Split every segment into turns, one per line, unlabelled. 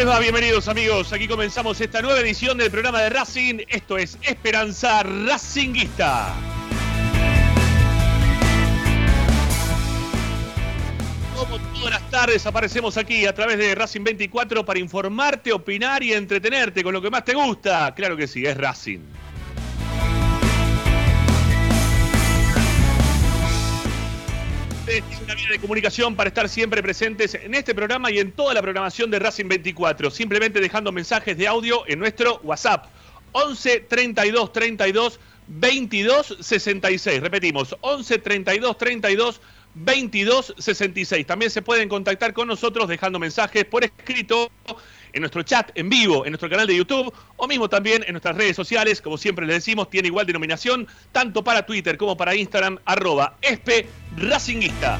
¿Cómo les va? Bienvenidos amigos. Aquí comenzamos esta nueva edición del programa de Racing. Esto es Esperanza Racinguista. Como todas las tardes aparecemos aquí a través de Racing 24 para informarte, opinar y entretenerte con lo que más te gusta. Claro que sí, es Racing. Ustedes una vía de comunicación para estar siempre presentes en este programa y en toda la programación de Racing 24. Simplemente dejando mensajes de audio en nuestro WhatsApp. 11 32 32 22 66. Repetimos, 11 32 32 22 66. También se pueden contactar con nosotros dejando mensajes por escrito en nuestro chat en vivo, en nuestro canal de YouTube o mismo también en nuestras redes sociales. Como siempre les decimos, tiene igual denominación tanto para Twitter como para Instagram, arroba espe racinguista.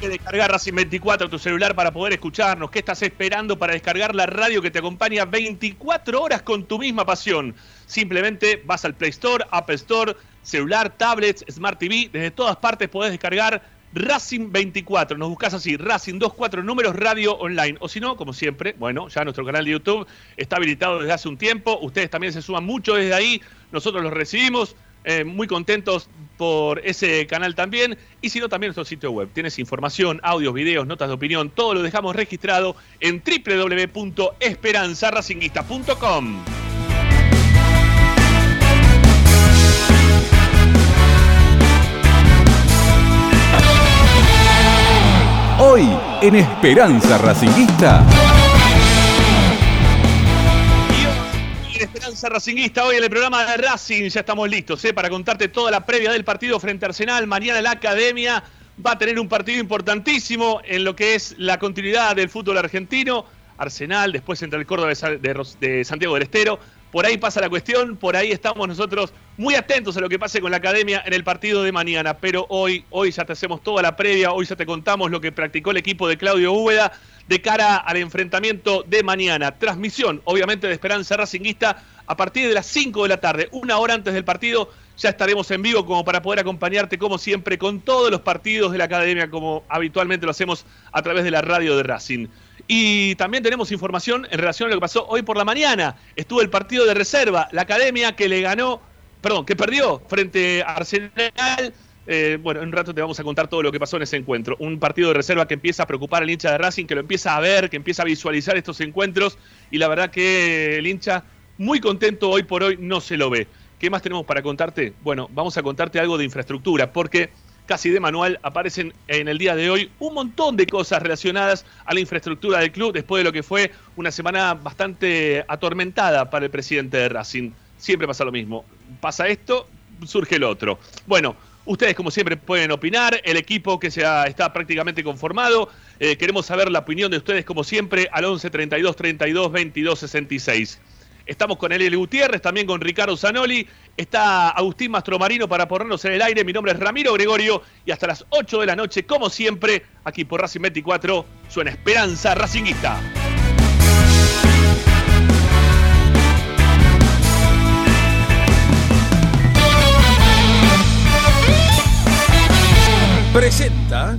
Que descargar Racing 24 a tu celular para poder escucharnos. ¿Qué estás esperando para descargar la radio que te acompaña 24 horas con tu misma pasión? Simplemente vas al Play Store, Apple Store, celular, tablets, Smart TV. Desde todas partes podés descargar Racing 24. Nos buscas así, Racing 24 números radio online. O si no, como siempre, bueno, ya nuestro canal de YouTube está habilitado desde hace un tiempo. Ustedes también se suman mucho desde ahí. Nosotros los recibimos. Eh, muy contentos por ese canal también. Y si no, también nuestro sitio web. Tienes información, audios, videos, notas de opinión. Todo lo dejamos registrado en www.esperanzaracinguista.com.
Hoy en Esperanza Racinguista.
En Esperanza Racinguista, hoy en el programa de Racing ya estamos listos ¿eh? para contarte toda la previa del partido frente a Arsenal. Mañana la Academia va a tener un partido importantísimo en lo que es la continuidad del fútbol argentino. Arsenal, después entre el Córdoba de Santiago del Estero. Por ahí pasa la cuestión, por ahí estamos nosotros muy atentos a lo que pase con la academia en el partido de mañana. Pero hoy, hoy ya te hacemos toda la previa, hoy ya te contamos lo que practicó el equipo de Claudio Úbeda de cara al enfrentamiento de mañana. Transmisión, obviamente, de Esperanza Racinguista a partir de las 5 de la tarde, una hora antes del partido. Ya estaremos en vivo como para poder acompañarte, como siempre, con todos los partidos de la academia, como habitualmente lo hacemos a través de la radio de Racing. Y también tenemos información en relación a lo que pasó hoy por la mañana. Estuvo el partido de reserva, la academia que le ganó, perdón, que perdió frente a Arsenal. Eh, bueno, en un rato te vamos a contar todo lo que pasó en ese encuentro. Un partido de reserva que empieza a preocupar al hincha de Racing, que lo empieza a ver, que empieza a visualizar estos encuentros. Y la verdad que el hincha, muy contento hoy por hoy, no se lo ve. ¿Qué más tenemos para contarte? Bueno, vamos a contarte algo de infraestructura, porque casi de manual aparecen en el día de hoy un montón de cosas relacionadas a la infraestructura del club después de lo que fue una semana bastante atormentada para el presidente de Racing. Siempre pasa lo mismo. Pasa esto, surge el otro. Bueno, ustedes como siempre pueden opinar, el equipo que ya está prácticamente conformado, eh, queremos saber la opinión de ustedes como siempre al 11 32 32 22 66. Estamos con Eliel Gutiérrez, también con Ricardo Zanoli. Está Agustín Mastromarino para ponernos en el aire. Mi nombre es Ramiro Gregorio y hasta las 8 de la noche, como siempre, aquí por Racing 24, suena Esperanza Racinguista.
Presenta.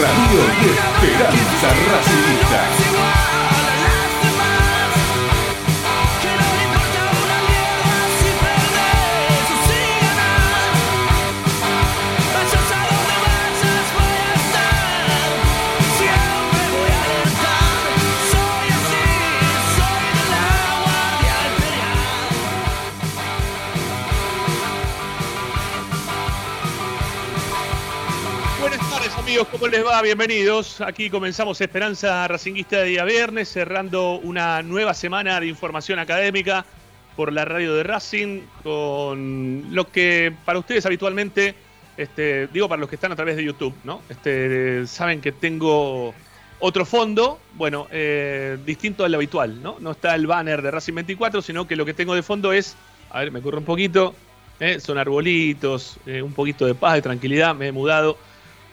Radio Esperanza Racinguista.
¿Cómo les va? Bienvenidos. Aquí comenzamos Esperanza Racinguista de día viernes, cerrando una nueva semana de información académica por la radio de Racing, con lo que para ustedes habitualmente Este, digo para los que están a través de YouTube, ¿no? Este, saben que tengo otro fondo, bueno, eh, distinto al habitual, ¿no? No está el banner de Racing 24, sino que lo que tengo de fondo es, a ver, me corro un poquito, ¿eh? son arbolitos, eh, un poquito de paz, de tranquilidad. Me he mudado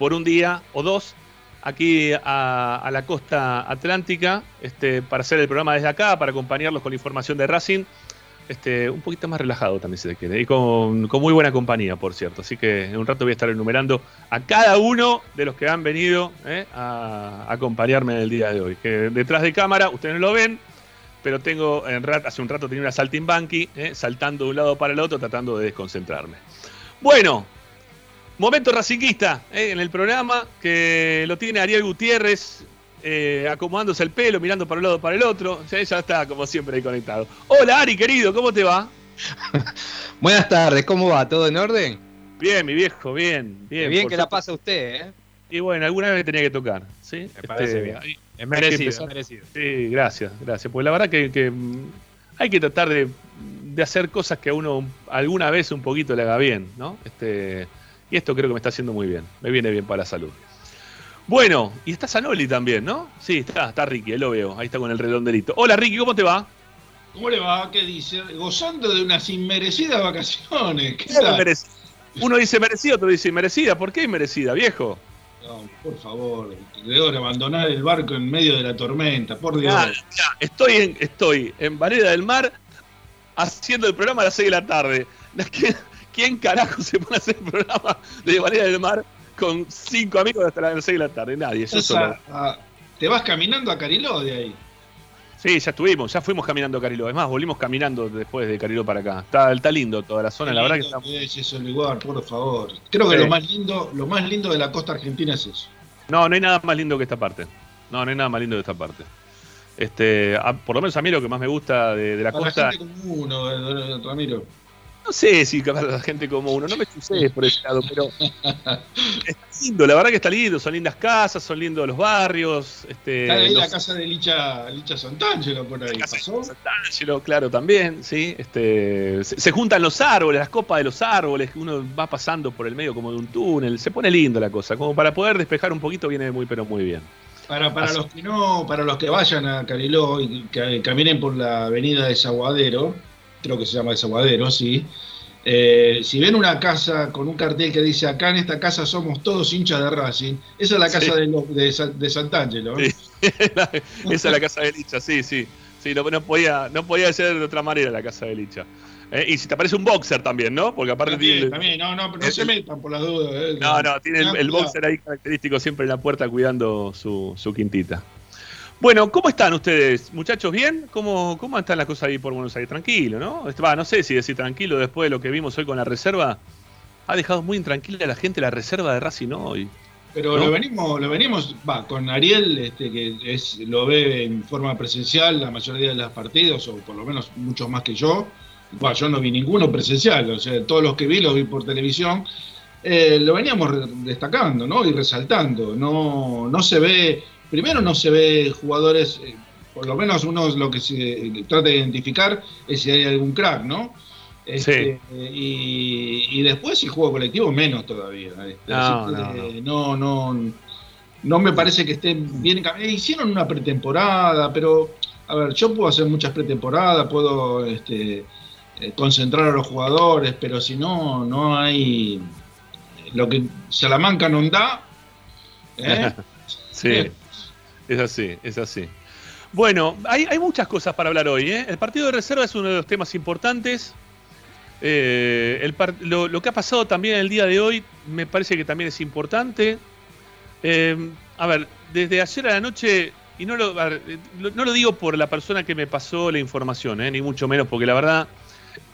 por un día o dos aquí a, la costa atlántica este, para hacer el programa desde acá, para acompañarlos con la información de Racing. Este, un poquito más relajado también se quiere, y con, muy buena compañía, por cierto. Así que en un rato voy a estar enumerando a cada uno de los que han venido ¿eh? a, acompañarme en el día de hoy. Que detrás de cámara, ustedes no lo ven, pero tengo, en hace un rato tenía una saltimbanqui, ¿eh? saltando de un lado para el otro, tratando de desconcentrarme. Bueno, momento racinguista ¿eh? en el programa, que lo tiene Ariel Gutiérrez, eh, acomodándose el pelo, mirando para un lado para el otro. Ya, está, como siempre, ahí conectado. Hola, Ari, querido, ¿cómo te va?
Buenas tardes, ¿cómo va? ¿Todo en orden?
Bien, mi viejo, bien.
Bien, bien que la pasa usted, ¿eh?
Y bueno, alguna vez me tenía que tocar, ¿sí?
Me este, parece bien.
Es merecido, merecido. Sí, gracias, gracias. Pues la verdad que, mm, hay que tratar de, hacer cosas que a uno alguna vez un poquito le haga bien, ¿no? Este, y esto creo que me está haciendo muy bien. Me viene bien para la salud. Bueno, y está Sanoli también, ¿no? Sí, está, está Ricky, lo veo. Ahí está con el redondelito. Hola Ricky, ¿cómo te va?
¿Cómo le va? ¿Qué dice? Gozando de unas inmerecidas vacaciones.
¿Qué Uno dice merecida, otro dice inmerecida. ¿Por qué inmerecida, viejo?
No, por favor, de abandonar el barco en medio de la tormenta, por Dios.
estoy, en, estoy en Vareda del Mar haciendo el programa a las 6 de la tarde. ¿Quién, ¿Quién carajo se pone a hacer el programa de Vareda del Mar con cinco amigos hasta las 6 de la tarde. Nadie.
te vas caminando a Cariló de ahí.
Sí, ya estuvimos, ya fuimos caminando a Cariló. Es más, volvimos caminando después de Cariló para acá. Está, está lindo toda la zona, la verdad que está.
Es eso el lugar, por favor. Creo que lo más lindo, lo más lindo de la costa argentina es eso.
No, no hay nada más lindo que esta parte. No, no hay nada más lindo de esta parte. Este, por lo menos a mí lo que más me gusta de, la costa. La
gente como uno, eh, Ramiro.
No sé si la gente como uno, no me sucede por ese lado, pero está lindo, la verdad que está lindo, son lindas casas, son lindos los barrios. Este,
está ahí la casa de Licha, Licha Santangelo por ahí, ¿pasó?
Santangelo, claro, también, sí. Este, se, juntan los árboles, las copas de los árboles, que uno va pasando por el medio como de un túnel, se pone lindo la cosa, como para poder despejar un poquito viene muy pero muy bien.
Para, para los que no, para los que vayan a Cariló y que caminen por la avenida de Zaguadero, creo que se llama Desaguadero, sí. Eh, si ven una casa con un cartel que dice acá en esta casa somos todos hinchas de Racing, esa es la casa de, de, de, Sant'Angelo.
¿eh? esa es la casa de Licha, sí, sí. Sí, no, podía, no podía ser de otra manera la casa de Licha. Eh, y si te aparece un boxer también, ¿no? Porque aparte
también, tiene. También, no, no, pero no se metan por las dudas.
no, no, tiene el, boxer ahí característico siempre en la puerta cuidando su, su quintita. Bueno, ¿cómo están ustedes, muchachos? ¿Bien? ¿Cómo, cómo están las cosas ahí por Buenos Aires? Tranquilo, ¿no? Va, no sé si decir tranquilo después de lo que vimos hoy con la reserva. Ha dejado muy intranquila a la gente la reserva de Racing hoy.
Pero lo venimos, lo venimos, va, con Ariel, este, que es, lo ve en forma presencial la mayoría de los partidos, o por lo menos muchos más que yo. Bueno, yo no vi ninguno presencial, o sea, todos los que vi los vi por televisión. Eh, lo veníamos destacando, ¿no? Y resaltando. No, no se ve primero no se ve jugadores, eh, por lo menos uno lo que se eh, trata de identificar es si hay algún crack, ¿no? Este, y, después si juego colectivo menos todavía. Este, no, no, no, me parece que estén bien Hicieron una pretemporada, pero a ver, yo puedo hacer muchas pretemporadas, puedo este, eh, concentrar a los jugadores, pero si no, no hay lo que Salamanca no da.
sí. Es así, es así. Bueno, hay, muchas cosas para hablar hoy. ¿eh? El partido de reserva es uno de los temas importantes. Eh, lo, que ha pasado también el día de hoy me parece que también es importante. Eh, a ver, desde ayer a la noche, y no lo, no lo digo por la persona que me pasó la información, ni mucho menos, porque la verdad,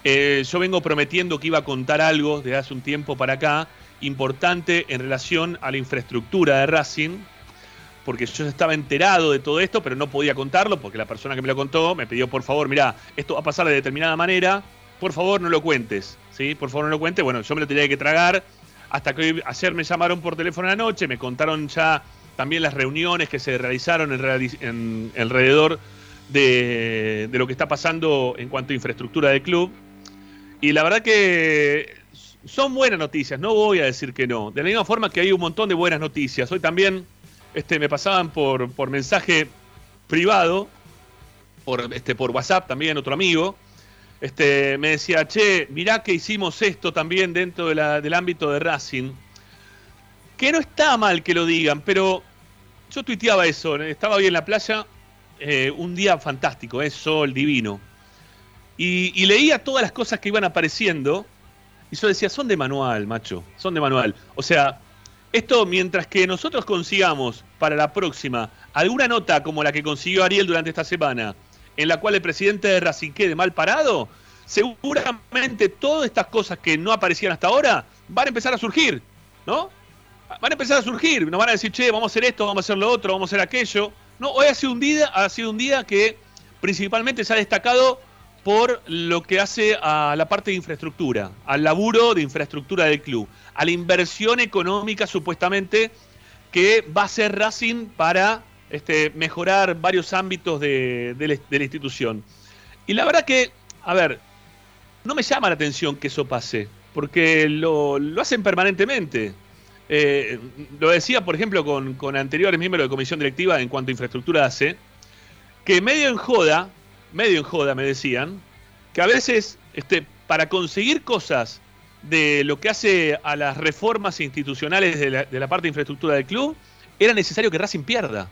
yo vengo prometiendo que iba a contar algo desde hace un tiempo para acá, importante en relación a la infraestructura de Racing porque yo estaba enterado de todo esto, pero no podía contarlo porque la persona que me lo contó me pidió, por favor, mira, esto va a pasar de determinada manera, por favor no lo cuentes, ¿sí? Por favor no lo cuentes. Bueno, yo me lo tenía que tragar hasta que ayer me llamaron por teléfono a la noche, me contaron ya también las reuniones que se realizaron en, alrededor de, de, lo que está pasando en cuanto a infraestructura del club. Y la verdad que son buenas noticias, no voy a decir que no. De la misma forma que hay un montón de buenas noticias. Hoy también este, me pasaban por, mensaje privado, por, este, por WhatsApp también, otro amigo. Este, me decía, che, mirá que hicimos esto también dentro del ámbito de Racing. Que no está mal que lo digan, pero yo tuiteaba eso, estaba hoy en la playa, eh, un día fantástico, es sol divino. Y, leía todas las cosas que iban apareciendo, y yo decía, son de manual, macho, son de manual. O sea, esto mientras que nosotros consigamos para la próxima alguna nota como la que consiguió Ariel durante esta semana, en la cual el presidente de Racing quede mal parado, seguramente todas estas cosas que no aparecían hasta ahora van a empezar a surgir, ¿no? Van a empezar a surgir, nos van a decir, che, vamos a hacer esto, vamos a hacer lo otro, vamos a hacer aquello. No, hoy ha sido un día, ha sido un día que principalmente se ha destacado por lo que hace a la parte de infraestructura, al laburo de infraestructura del club, a la inversión económica supuestamente que va a hacer Racing para este, mejorar varios ámbitos de, la institución. Y la verdad que, a ver, no me llama la atención que eso pase, porque lo, hacen permanentemente. Eh, lo decía, por ejemplo, con, con, anteriores miembros de comisión directiva en cuanto a infraestructura hace, que medio en joda, medio en joda me decían, que a veces este, para conseguir cosas de lo que hace a las reformas institucionales de la, parte de infraestructura del club, era necesario que Racing pierda.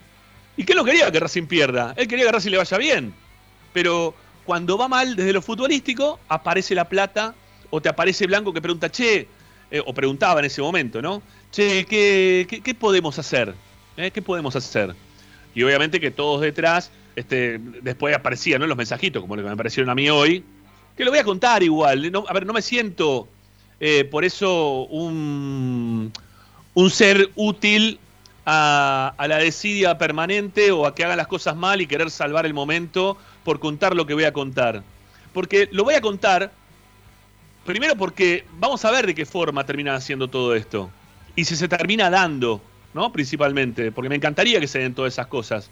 ¿Y qué no quería que Racing pierda? Él quería que Racing le vaya bien. Pero cuando va mal desde lo futbolístico, aparece la plata o te aparece Blanco que pregunta, che, eh, o preguntaba en ese momento, ¿no? Che, ¿qué, qué, podemos hacer? ¿Eh? ¿Qué podemos hacer? Y obviamente que todos detrás, este, después aparecían ¿no? los mensajitos, como lo que me aparecieron a mí hoy, que lo voy a contar igual. a ver, no me siento eh, por eso un, un ser útil a, la desidia permanente o a que hagan las cosas mal y querer salvar el momento por contar lo que voy a contar. Porque lo voy a contar, primero porque vamos a ver de qué forma termina haciendo todo esto. Y si se termina dando, ¿no? Principalmente, porque me encantaría que se den todas esas cosas.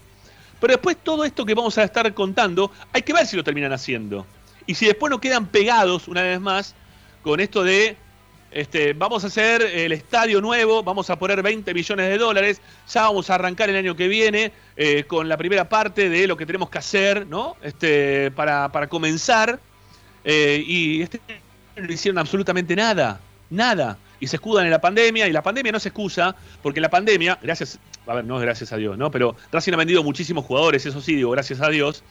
Pero después todo esto que vamos a estar contando, hay que ver si lo terminan haciendo. Y si después no quedan pegados, una vez más, con esto de este, vamos a hacer el estadio nuevo, vamos a poner 20 millones de dólares, ya vamos a arrancar el año que viene eh, con la primera parte de lo que tenemos que hacer, ¿no? Este, para, comenzar. Eh, y este no hicieron absolutamente nada, nada. Y se escudan en la pandemia, y la pandemia no se excusa, porque la pandemia, gracias, a ver, no gracias a Dios, ¿no? Pero Racing ha vendido muchísimos jugadores, eso sí, digo, gracias a Dios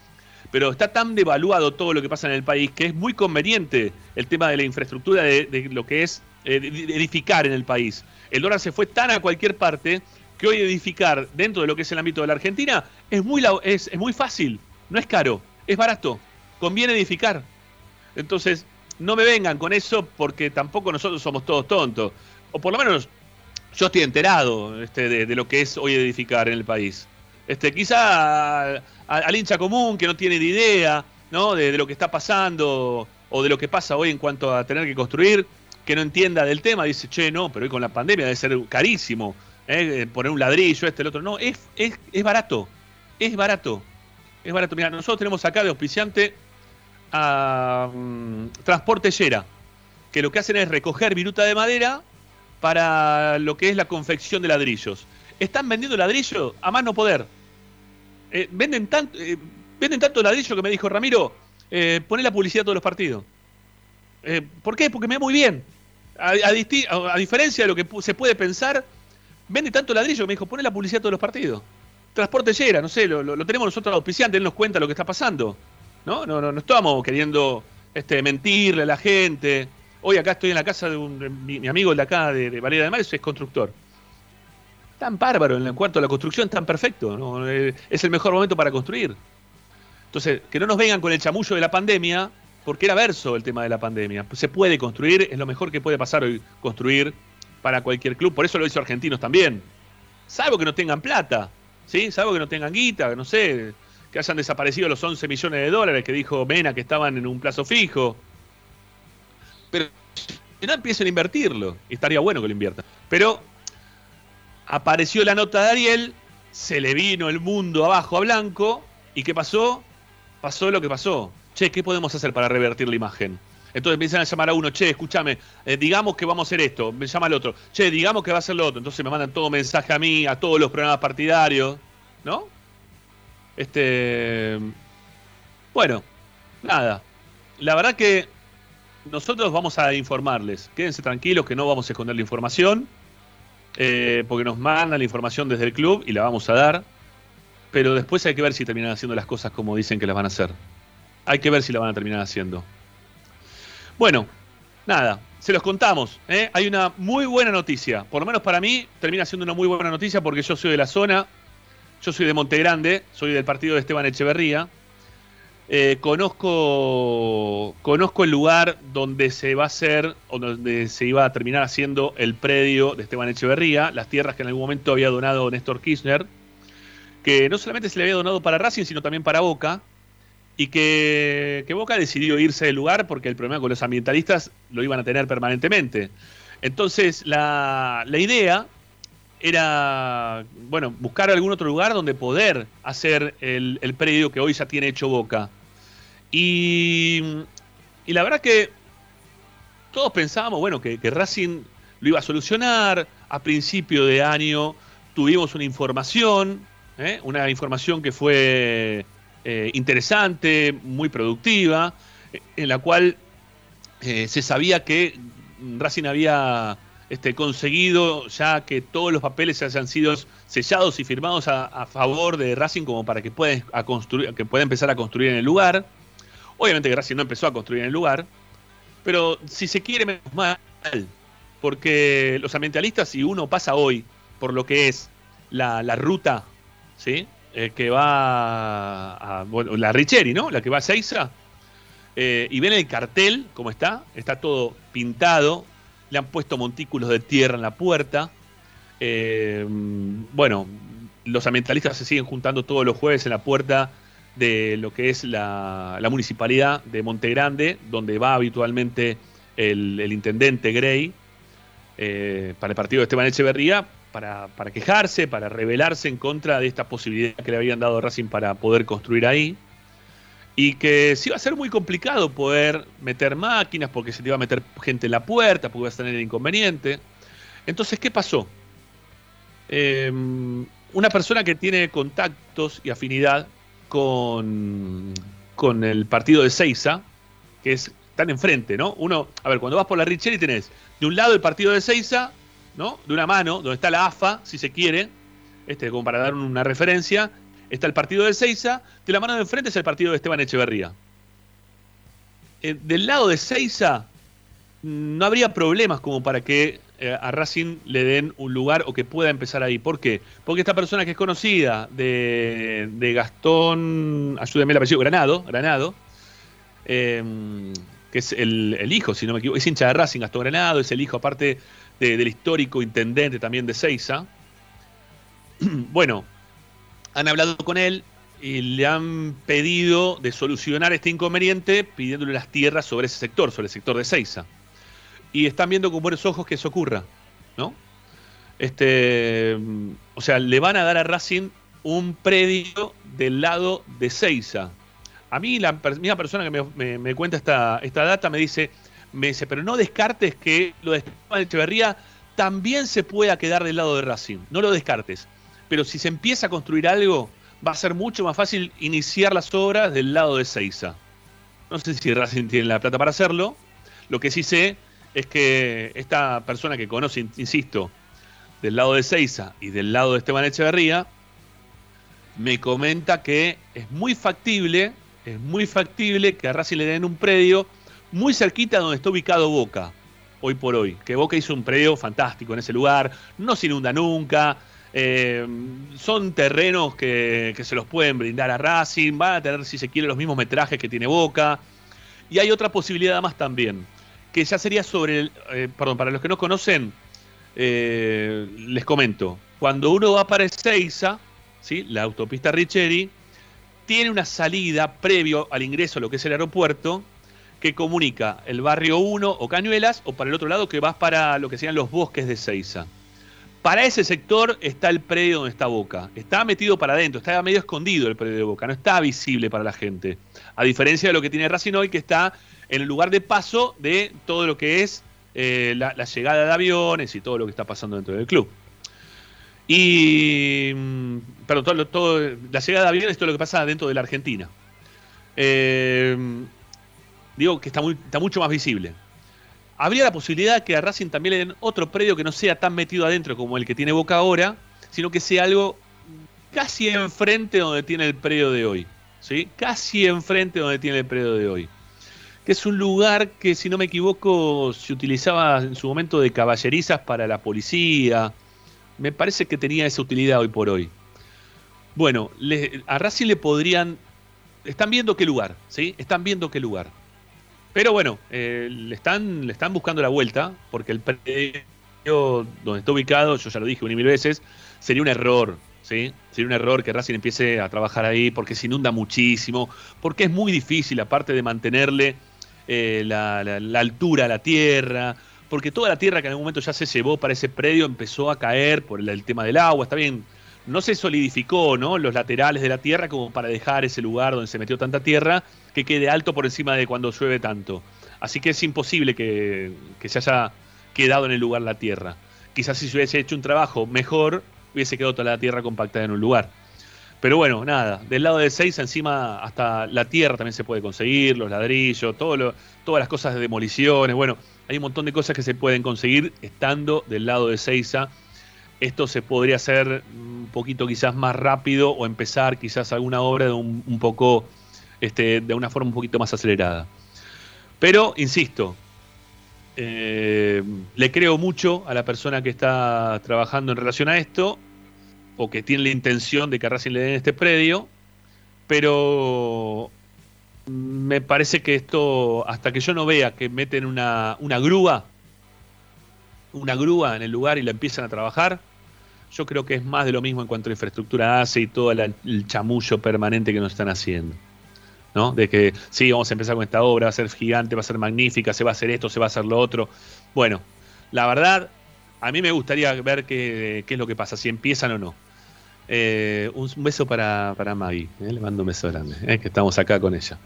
pero está tan devaluado todo lo que pasa en el país que es muy conveniente el tema de la infraestructura de lo que es eh, edificar en el país. El dólar se fue tan a cualquier parte que hoy edificar dentro de lo que es el ámbito de la Argentina es muy, es, es muy fácil, no es caro, es barato, conviene edificar. Entonces, no me vengan con eso porque tampoco nosotros somos todos tontos. O por lo menos yo estoy enterado este, de, lo que es hoy edificar en el país. Este, quizá al hincha común que no tiene ni idea ¿no? de, lo que está pasando o de lo que pasa hoy en cuanto a tener que construir, que no entienda del tema dice, che, no, pero hoy con la pandemia debe ser carísimo, ¿eh? poner un ladrillo, este, el otro. No, es, es, es barato, es barato, es barato. Mira, nosotros tenemos acá de auspiciante a mm, Transporte Yera, que lo que hacen es recoger viruta de madera para lo que es la confección de ladrillos. Están vendiendo ladrillo a más no poder. Eh, venden, tanto, eh, venden tanto ladrillo que me dijo Ramiro, eh, la publicidad todos los partidos. Eh, ¿Por qué? Porque me ve muy bien. A, diferencia de lo que se puede pensar, vende tanto ladrillo que me dijo, pone la publicidad todos los partidos. Transporte llega, no sé, lo, tenemos nosotros auspiciantes, él nos cuenta lo que está pasando. No, no, no, no estamos queriendo este, mentirle a la gente. Hoy acá estoy en la casa de, un, mi, amigo de acá, de, de Valera de Mayo, es constructor. Tan bárbaro en cuanto a la construcción, tan perfecto. Eh, es el mejor momento para construir. Entonces, que no nos vengan con el chamullo de la pandemia, porque era verso el tema de la pandemia. Se puede construir, es lo mejor que puede pasar hoy construir para cualquier club, por eso lo hizo Argentinos también. Salvo que no tengan plata, ¿sí? Salvo que no tengan guita, no sé, que hayan desaparecido los 11 millones de dólares que dijo Mena que estaban en un plazo fijo. Pero si no empiecen a invertirlo, estaría bueno que lo inviertan. Pero apareció la nota de Ariel, se le vino el mundo abajo a Blanco, ¿y qué pasó? Pasó lo que pasó che, ¿qué podemos hacer para revertir la imagen? Entonces empiezan a llamar a uno, che, escúchame, eh, digamos que vamos a hacer esto. Me llama el otro, che, digamos que va a hacer lo otro. Entonces me mandan todo mensaje a mí, a todos los programas partidarios, ¿no? Este. Bueno, nada. La verdad que nosotros vamos a informarles. Quédense tranquilos que no vamos a esconder la información. Eh, porque nos mandan la información desde el club y la vamos a dar. Pero después hay que ver si terminan haciendo las cosas como dicen que las van a hacer. Hay que ver si la van a terminar haciendo. Bueno, nada, se los contamos. ¿eh? Hay una muy buena noticia. Por lo menos para mí termina siendo una muy buena noticia porque yo soy de la zona. Yo soy de Montegrande, soy del partido de Esteban Echeverría. Eh, conozco, conozco el lugar donde se va a hacer, o donde se iba a terminar haciendo el predio de Esteban Echeverría, las tierras que en algún momento había donado Néstor Kirchner, que no solamente se le había donado para Racing, sino también para Boca y que, Boca decidió irse del lugar porque el problema con los ambientalistas lo iban a tener permanentemente. Entonces, la, idea era, bueno, buscar algún otro lugar donde poder hacer el, predio que hoy ya tiene hecho Boca. Y, y la verdad que todos pensábamos, bueno, que, que, Racing lo iba a solucionar. A principio de año tuvimos una información, ¿eh? una información que fue eh, interesante, muy productiva, en la cual eh, se sabía que Racing había este, conseguido ya que todos los papeles hayan sido sellados y firmados a, favor de Racing como para que pueda, construir, que pueda empezar a construir en el lugar. Obviamente que Racing no empezó a construir en el lugar, pero si se quiere menos mal, porque los ambientalistas, si uno pasa hoy por lo que es la, la ruta, ¿sí? Eh, que va a, bueno, la Richeri, ¿no? La que va a Seiza. Eh, y ven el cartel, como está, está todo pintado, le han puesto montículos de tierra en la puerta. Eh, bueno, los ambientalistas se siguen juntando todos los jueves en la puerta de lo que es la, municipalidad de Montegrande, donde va habitualmente el, intendente Grey para el partido de Esteban Echeverría, para, quejarse, para rebelarse en contra de esta posibilidad que le habían dado Racing para poder construir ahí. Y que sí iba a ser muy complicado poder meter máquinas porque se te iba a meter gente en la puerta, porque ibas a tener inconveniente. Entonces, ¿qué pasó? Em, una persona que tiene contactos y afinidad con, con el partido de Seiza, que es tan enfrente, ¿no? Uno, a ver, cuando vas por la Richeri tenés de un lado el partido de Seiza ¿no? De una mano, donde está la AFA, si se quiere, este, como para dar una referencia, está el partido de Seiza, de la mano de enfrente es el partido de Esteban Echeverría. Eh, del lado de Seiza no habría problemas como para que eh, a Racing le den un lugar o que pueda empezar ahí. ¿Por qué? Porque esta persona que es conocida de, Gastón, ayúdeme el apellido, Granado, Granado, em, que es el, el, hijo, si no me equivoco, es hincha de Racing, Gastón Granado, es el hijo aparte del histórico intendente también de Seiza. bueno, han hablado con él y le han pedido de solucionar este inconveniente pidiéndole las tierras sobre ese sector, sobre el sector de Seiza. Y están viendo con buenos ojos que eso ocurra, ¿no? Este, o sea, le van a dar a Racing un predio del lado de Seiza. A mí la misma persona que me, me cuenta esta, esta data me dice, me dice, pero no descartes que lo de Esteban Echeverría también se pueda quedar del lado de Racing. No lo descartes. Pero si se empieza a construir algo, va a ser mucho más fácil iniciar las obras del lado de Seiza. No sé si Racing tiene la plata para hacerlo. Lo que sí sé es que esta persona que conoce, insisto, del lado de Seiza y del lado de Esteban Echeverría, me comenta que es muy factible, es muy factible que a Racing le den un predio muy cerquita donde está ubicado Boca, hoy por hoy. Que Boca hizo un predio fantástico en ese lugar, no se inunda nunca. Eh, son terrenos que, se los pueden brindar a Racing, van a tener, si se quiere, los mismos metrajes que tiene Boca. Y hay otra posibilidad más también, que ya sería sobre el. Eh, perdón, para los que no conocen, eh, les comento. Cuando uno va para Ezeiza, ¿sí? la autopista Richeri, tiene una salida previo al ingreso a lo que es el aeropuerto, que comunica el barrio 1 o Cañuelas, o para el otro lado que vas para lo que serían los bosques de Ceiza. Para ese sector está el predio donde está Boca. Está metido para adentro, está medio escondido el predio de Boca, no está visible para la gente. A diferencia de lo que tiene Racing hoy, que está en el lugar de paso de todo lo que es eh, la, llegada de aviones y todo lo que está pasando dentro del club. Y, mm, perdón, todo, todo, la llegada de aviones es todo lo que pasa dentro de la Argentina. Eh, digo que está, muy, está mucho más visible. Habría la posibilidad que a Racing también le den otro predio que no sea tan metido adentro como el que tiene Boca ahora, sino que sea algo casi enfrente donde tiene el predio de hoy. ¿sí? Casi enfrente donde tiene el predio de hoy. Que es un lugar que, si no me equivoco, se utilizaba en su momento de caballerizas para la policía. Me parece que tenía esa utilidad hoy por hoy. Bueno, a Racing le podrían. Están viendo qué lugar, ¿sí? Están viendo qué lugar. Pero bueno, eh, le, están, le están buscando la vuelta, porque el predio donde está ubicado, yo ya lo dije una y mil veces, sería un error. ¿sí? Sería un error que Racing empiece a trabajar ahí porque se inunda muchísimo, porque es muy difícil, aparte de mantenerle eh, la, altura a la tierra, porque toda la tierra que en algún momento ya se llevó para ese predio empezó a caer por el, tema del agua, está bien, no se solidificó ¿no? los laterales de la tierra como para dejar ese lugar donde se metió tanta tierra que quede alto por encima de cuando llueve tanto. Así que es imposible que, se haya quedado en el lugar la tierra. Quizás si se hubiese hecho un trabajo mejor, hubiese quedado toda la tierra compactada en un lugar. Pero bueno, nada, del lado de Seiza encima hasta la tierra también se puede conseguir, los ladrillos, todo todas las cosas de demoliciones, bueno, hay un montón de cosas que se pueden conseguir estando del lado de Seiza. Esto se podría hacer un poquito quizás más rápido o empezar quizás alguna obra de un, poco, este, de una forma un poquito más acelerada. Pero, insisto, eh, le creo mucho a la persona que está trabajando en relación a esto, o que tiene la intención de que a Racing le den este predio, pero me parece que esto, hasta que yo no vea que meten una, una grúa, una grúa en el lugar y la empiezan a trabajar, yo creo que es más de lo mismo en cuanto a infraestructura hace y todo el chamullo permanente que nos están haciendo. ¿no? De que sí, vamos a empezar con esta obra, va a ser gigante, va a ser magnífica, se va a hacer esto, se va a hacer lo otro. Bueno, la verdad, a mí me gustaría ver qué, es lo que pasa, si empiezan o no. Eh, un, beso para, para Maggie, eh, le mando un beso grande, eh, que estamos acá con ella.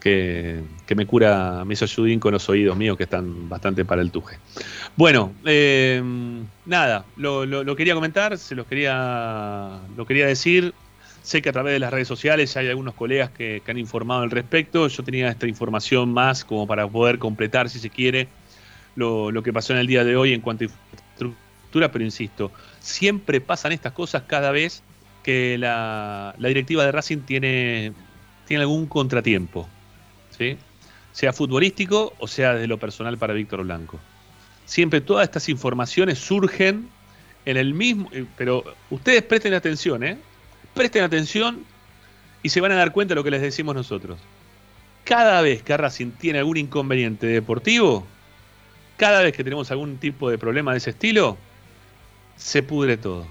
Que, me cura, me hizo ayudín con los oídos míos que están bastante para el tuje. Bueno, nada, lo, lo, quería comentar, se los quería, lo quería decir. Sé que a través de las redes sociales hay algunos colegas que, han informado al respecto. Yo tenía esta información más como para poder completar, si se quiere, lo, que pasó en el día de hoy en cuanto a infraestructura, pero insisto, siempre pasan estas cosas cada vez que la, directiva de Racing tiene, tiene algún contratiempo, ¿sí? sea futbolístico o sea de lo personal para Víctor Blanco. Siempre todas estas informaciones surgen en el mismo, eh, pero ustedes presten atención, ¿eh? presten atención y se van a dar cuenta de lo que les decimos nosotros. Cada vez que Racing tiene algún inconveniente deportivo, cada vez que tenemos algún tipo de problema de ese estilo, se pudre todo.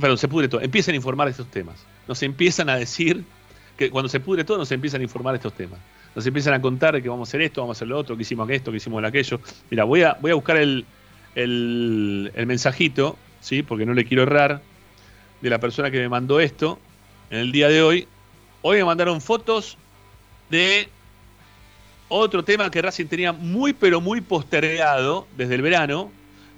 Perdón, se pudre todo. Empiezan a informar estos temas. Nos empiezan a decir que cuando se pudre todo, nos empiezan a informar estos temas. Nos empiezan a contar que vamos a hacer esto, vamos a hacer lo otro, que hicimos esto, que hicimos aquello. Mira, voy a, voy a buscar el, el, el mensajito, ¿sí? porque no le quiero errar de la persona que me mandó esto en el día de hoy. Hoy me mandaron fotos de otro tema que Racing tenía muy pero muy postergado desde el verano,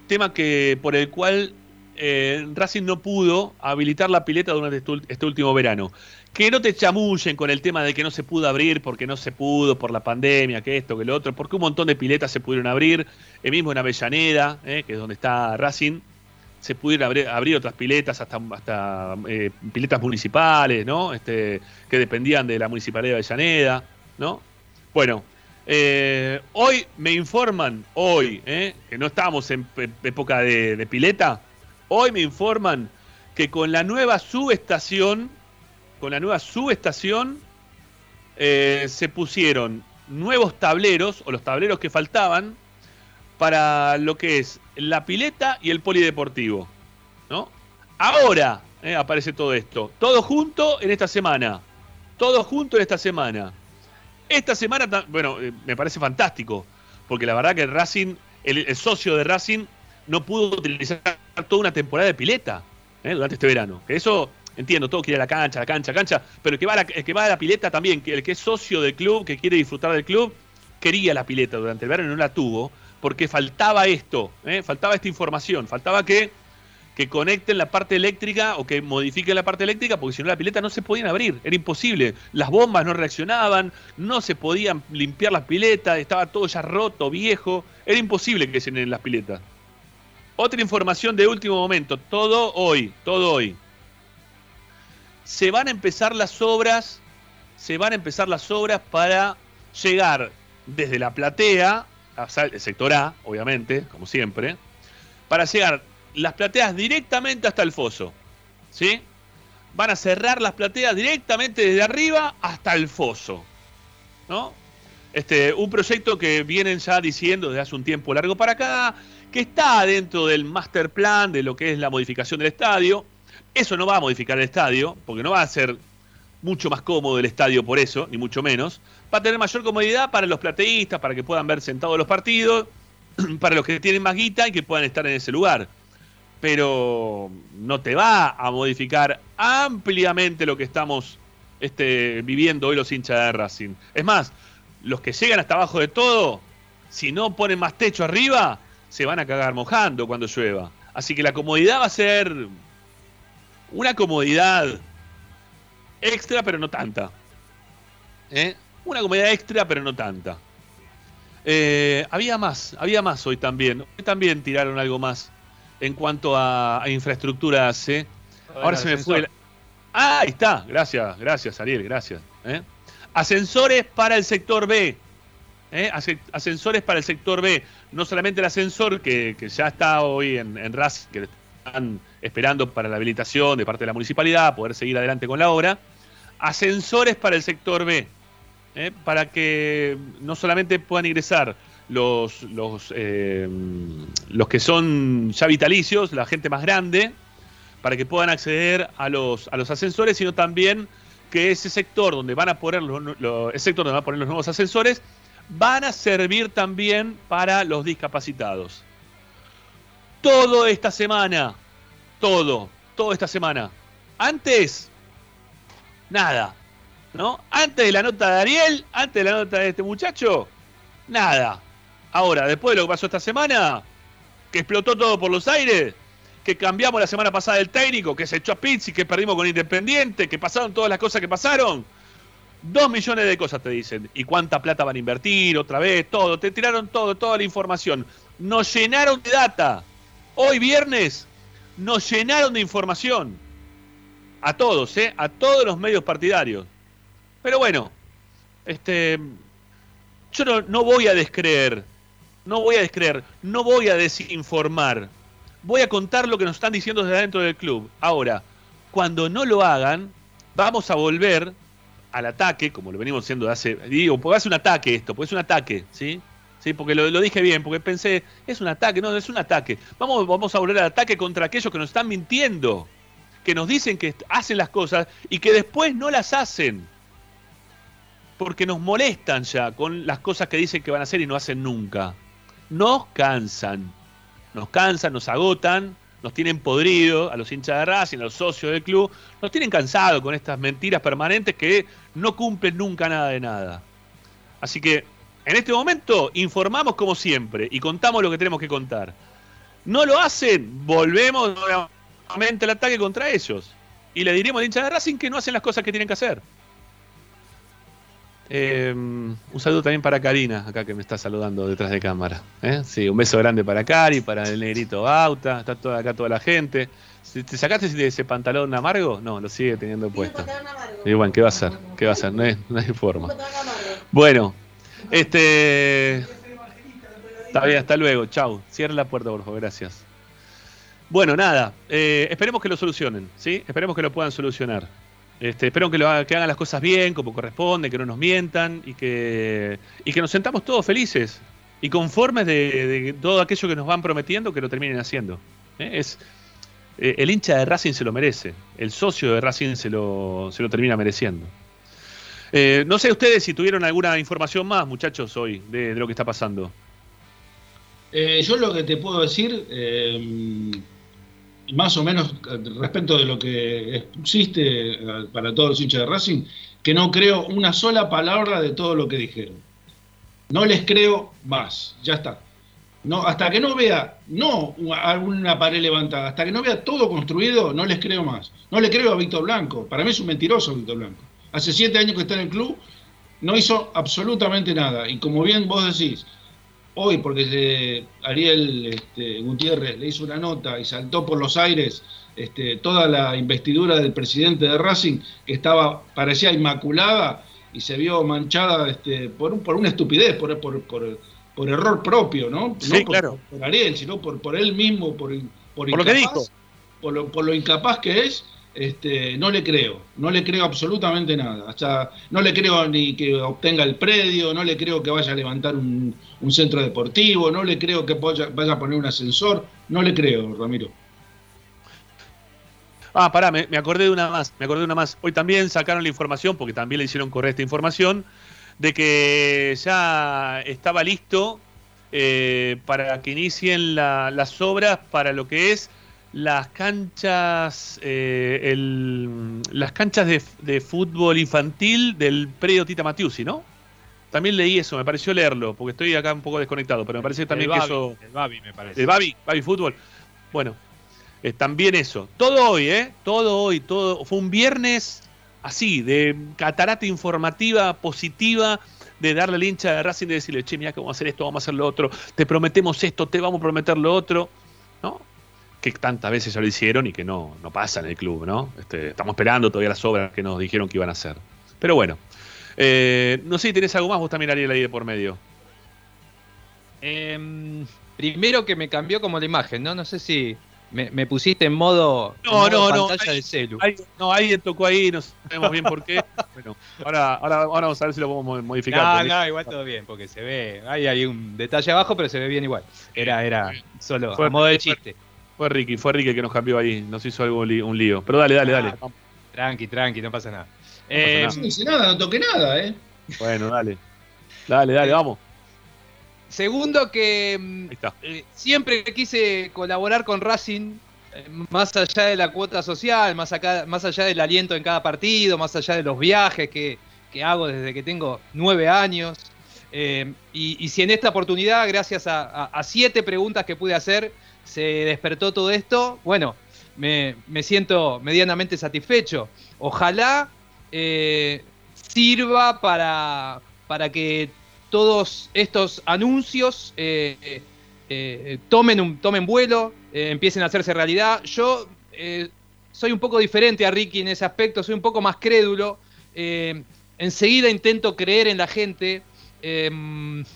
tema que por el cual eh, Racing no pudo habilitar la pileta durante este, este, último verano. Que no te chamullen con el tema de que no se pudo abrir porque no se pudo, por la pandemia, que esto, que lo otro, porque un montón de piletas se pudieron abrir, el mismo en Avellaneda, eh, que es donde está Racing, se pudieron abrir, otras piletas, hasta, hasta eh, piletas municipales, ¿no? Este, que dependían de la municipalidad de Avellaneda, ¿no? Bueno, eh, hoy me informan, hoy, eh, que no estamos en época de, pileta, hoy me informan que con la nueva subestación, con la nueva subestación, se pusieron nuevos tableros, o los tableros que faltaban, para lo que es la pileta y el polideportivo. ¿no? Ahora eh, aparece todo esto. Todo junto en esta semana. Todo junto en esta semana. Esta semana, bueno, eh, me parece fantástico. Porque la verdad que Racing, el, socio de Racing, no pudo utilizar toda una temporada de pileta eh, durante este verano. Eso, entiendo, todo quiere la cancha, la cancha, cancha. Pero el que va a la, que va a la pileta también, que el que es socio del club, que quiere disfrutar del club, quería la pileta durante el verano y no la tuvo, porque faltaba esto, ¿eh? faltaba esta información, faltaba que, que conecten la parte eléctrica o que modifiquen la parte eléctrica, porque si no la pileta no se podían abrir, era imposible. Las bombas no reaccionaban, no se podían limpiar las piletas, estaba todo ya roto, viejo, era imposible que se llenen las piletas. Otra información de último momento, todo hoy, todo hoy. Se van a empezar las obras, se van a empezar las obras para llegar desde la platea el sector A, obviamente, como siempre, para llegar las plateas directamente hasta el foso. ¿Sí? Van a cerrar las plateas directamente desde arriba hasta el foso. ¿No? Este, un proyecto que vienen ya diciendo desde hace un tiempo largo para acá, que está dentro del master plan de lo que es la modificación del estadio. Eso no va a modificar el estadio, porque no va a ser mucho más cómodo el estadio por eso, ni mucho menos. Va a tener mayor comodidad para los plateístas, para que puedan ver sentados los partidos, para los que tienen más guita y que puedan estar en ese lugar. Pero no te va a modificar ampliamente lo que estamos este, viviendo hoy los hinchas de Racing. Es más, los que llegan hasta abajo de todo, si no ponen más techo arriba, se van a cagar mojando cuando llueva. Así que la comodidad va a ser una comodidad extra, pero no tanta. ¿Eh? Una comodidad extra, pero no tanta. Eh, había más, había más hoy también. Hoy también tiraron algo más en cuanto a, infraestructura C. Ahora se me fue. Ah, ahí está. Gracias, gracias, Ariel, gracias. ¿eh? Ascensores para el sector B. Ascensores para el sector B. No solamente el ascensor que, ya está hoy en, en RAS, que están esperando para la habilitación de parte de la municipalidad, poder seguir adelante con la obra ascensores para el sector B, ¿eh? para que no solamente puedan ingresar los, los, eh, los que son ya vitalicios, la gente más grande, para que puedan acceder a los, a los ascensores, sino también que ese sector donde van a poner los, sector donde van a poner los nuevos ascensores van a servir también para los discapacitados. Todo esta semana, todo, toda esta semana. Antes nada. ¿No? Antes de la nota de Ariel, antes de la nota de este muchacho, nada. Ahora, después de lo que pasó esta semana, que explotó todo por los aires, que cambiamos la semana pasada el técnico, que se echó a Pizzi, que perdimos con Independiente, que pasaron todas las cosas que pasaron. Dos millones de cosas te dicen. ¿Y cuánta plata van a invertir? Otra vez, todo. Te tiraron todo, toda la información. Nos llenaron de data. Hoy viernes nos llenaron de información a todos, ¿eh? a todos los medios partidarios. Pero bueno, este, yo no, no voy a descreer, no voy a descreer, no voy a desinformar. Voy a contar lo que nos están diciendo desde adentro del club. Ahora, cuando no lo hagan, vamos a volver al ataque, como lo venimos haciendo hace. Digo, porque hace un ataque esto, porque es un ataque, ¿sí? Sí, porque lo, dije bien, porque pensé, es un ataque, no, es un ataque. Vamos, vamos a volver al ataque contra aquellos que nos están mintiendo que nos dicen que hacen las cosas y que después no las hacen. Porque nos molestan ya con las cosas que dicen que van a hacer y no hacen nunca. Nos cansan. Nos cansan, nos agotan, nos tienen podrido a los hinchas de Racing, a los socios del club. Nos tienen cansado con estas mentiras permanentes que no cumplen nunca nada de nada. Así que en este momento informamos como siempre y contamos lo que tenemos que contar. No lo hacen, volvemos el ataque contra ellos. Y le diremos al hincha de Racing que no hacen las cosas que tienen que hacer. Eh, un saludo también para Karina, acá que me está saludando detrás de cámara. ¿eh? Sí, un beso grande para Cari, para el negrito Bauta, está toda acá toda la gente. ¿Te sacaste ese pantalón amargo? No, lo sigue teniendo puesto. Y bueno, ¿qué va a hacer? ¿Qué va a hacer? No hay, no hay forma. Bueno, este. Está bien, hasta luego. Chau. Cierra la puerta, por favor. Gracias. Bueno, nada, eh, esperemos que lo solucionen, ¿sí? Esperemos que lo puedan solucionar. Este, espero que, lo, que hagan las cosas bien, como corresponde, que no nos mientan y que, y que nos sentamos todos felices y conformes de, todo aquello que nos van prometiendo que lo terminen haciendo. ¿eh? Es, eh, el hincha de Racing se lo merece, el socio de Racing se lo, se lo termina mereciendo. No sé ustedes si tuvieron alguna información más, muchachos, hoy de, lo que está pasando.
yo lo que te puedo decir, más o menos respecto de lo que expusiste eh, para todos los hinchas de Racing, que no creo una sola palabra de todo lo que dijeron. No les creo más, ya está. No, hasta que no vea, no alguna pared levantada, hasta que no vea todo construido, no les creo más. No le creo a Víctor Blanco. Para mí es un mentiroso Víctor Blanco. Hace siete años que está en el club, no hizo absolutamente nada. Y como bien vos decís, hoy, porque Ariel este, Gutiérrez le hizo una nota y saltó por los aires este, toda la investidura del presidente de Racing, que estaba, parecía inmaculada y se vio manchada este, por, por una estupidez, por, por, error propio, ¿no?
Sí,
no
claro.
por, Ariel, sino por, por él mismo, por,
por, lo que dijo.
Por lo, por lo incapaz que es este, no le creo, no le creo absolutamente nada. Hasta no le creo ni que obtenga el predio, no le creo que vaya a levantar un, centro deportivo, no le creo que vaya, a poner un ascensor, no le creo, Ramiro.
Ah, pará, me, acordé de una más, me acordé de una más. Hoy también sacaron la información, porque también le hicieron correr esta información, de que ya estaba listo eh, para que inicien las obras para lo que es las canchas eh, las canchas de, fútbol infantil del predio Tita Matiusi, ¿no? También leí eso, me pareció leerlo, porque estoy acá un poco desconectado, pero me parece también que eso...
El Babi, me parece.
El Babi, Babi Fútbol. Bueno, eh, también eso. Todo hoy, ¿eh? Todo hoy, todo... Fue un viernes así, de catarata informativa, positiva, de darle al hincha de Racing y decirle, che, mira que vamos a hacer esto, vamos a hacer lo otro, te prometemos esto, te vamos a prometer lo otro, ¿no? Que tantas veces ya lo hicieron y que no, no pasa en el club, ¿no? Este, estamos esperando todavía las obras que nos dijeron que iban a hacer. Pero bueno, eh, no sé si tenés algo más vos también, Ariel, ahí de por medio.
Em, primero que me cambió como la imagen, ¿no? No sé si me, pusiste en modo,
no, no,
pantalla de celu.
no, alguien tocó ahí, no sabemos bien por qué. bueno, ahora, ahora, vamos a ver si lo podemos modificar.
No, no, igual todo bien, porque se ve, hay, hay un detalle abajo, pero se ve bien igual. Era, era solo a modo de chiste.
Fue Ricky, fue Ricky que nos cambió ahí, nos hizo algo un lío. Pero dale, dale, dale. Ah,
tranqui, tranqui, no pasa nada. No,
eh, no hice nada, no toqué nada, ¿eh?
Bueno, dale. Dale, dale, vamos.
Segundo que mm, eh, siempre quise colaborar con Racing, eh, más allá de la cuota social, más, acá, más allá del aliento en cada partido, más allá de los viajes que, hago desde que tengo nueve años. y, si en esta oportunidad, gracias a, siete preguntas que pude hacer, se despertó todo esto, bueno, me, siento medianamente satisfecho. Ojalá eh, sirva para, para que todos estos anuncios eh, eh, tomen, tomen vuelo, empiecen a hacerse realidad. Yo soy un poco diferente a Ricky en ese aspecto, soy un poco más crédulo. enseguida intento creer en la gente.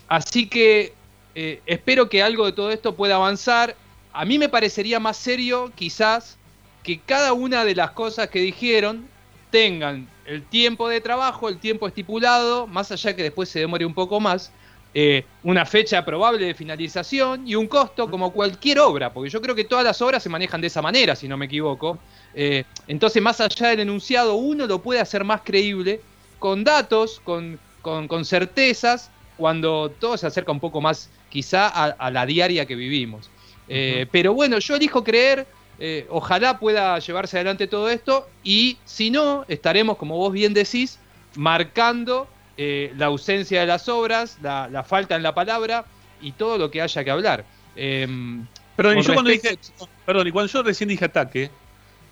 así que espero que algo de todo esto pueda avanzar a mí me parecería más serio quizás que cada una de las cosas que dijeron tengan el tiempo de trabajo, el tiempo estipulado, más allá que después se demore un poco más, eh, una fecha probable de finalización y un costo como cualquier obra, porque yo creo que todas las obras se manejan de esa manera, si no me equivoco. Eh, entonces, más allá del enunciado, uno lo puede hacer más creíble con datos, con, certezas, cuando todo se acerca un poco más quizá a la diaria que vivimos. Eh, pero bueno, yo elijo creer, eh, ojalá pueda llevarse adelante todo esto y si no, estaremos, como vos bien decís, marcando eh, la ausencia de las obras, la, falta en la palabra y todo lo que haya que hablar.
Em, perdón, y yo cuando dije, perdón, y cuando yo recién dije ataque,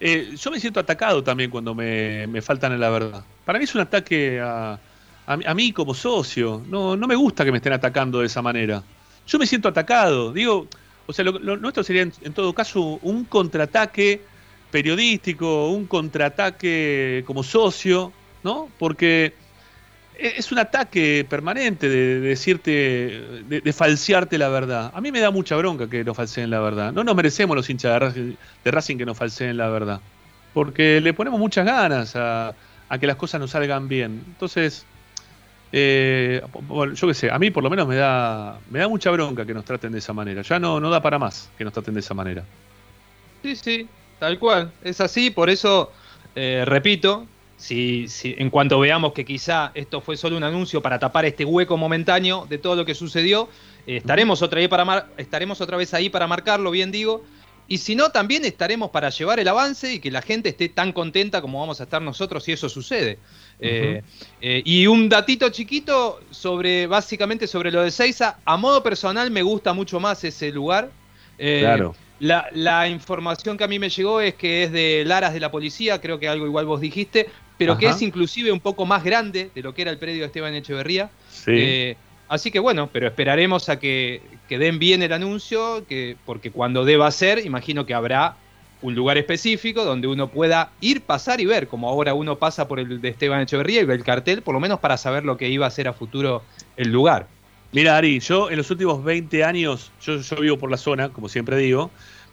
yo me siento atacado también cuando me, faltan en la verdad. Para mí es un ataque a, a, mí como socio. No, no me gusta que me estén atacando de esa manera. Yo me siento atacado. Digo, o sea, lo, nuestro sería en, todo caso un contraataque periodístico, un contraataque como socio, ¿no? Porque e, es un ataque permanente de, decirte, de, falsearte la verdad. A mí me da mucha bronca que nos falseen la verdad. No nos merecemos los hinchas de Racing, que nos falseen la verdad. Porque le ponemos muchas ganas a, a que las cosas nos salgan bien. Entonces, eh, yo qué sé, a mí por lo menos me da, me da mucha bronca que nos traten de esa manera. Ya no, no da para más que nos traten de esa manera.
Sí, sí, tal cual. Es así, por eso, eh, repito, si, si, en cuanto veamos que quizá esto fue solo un anuncio para tapar este hueco momentáneo de todo lo que sucedió, eh, estaremos, otra vez para estaremos otra vez ahí para marcarlo, bien digo. Y si no, también estaremos para llevar el avance y que la gente esté tan contenta como vamos a estar nosotros si eso sucede. Y un datito chiquito sobre, básicamente sobre lo de Seiza. A modo personal me gusta mucho más ese lugar. claro. La, información que a mí me llegó es que es de Laras de la policía, creo que algo igual vos dijiste, pero que es inclusive un poco más grande de lo que era el predio de Esteban Echeverría. Sí. Así que bueno, pero esperaremos a que, den bien el anuncio, que, porque cuando deba ser, imagino que habrá un lugar específico donde uno pueda ir, pasar y ver, como ahora uno pasa por el de Esteban Echeverría y ve el cartel, por lo menos para saber lo que iba a ser a futuro el lugar.
Mira, Ari, yo en los últimos 20 años, yo, vivo por la zona, como siempre digo,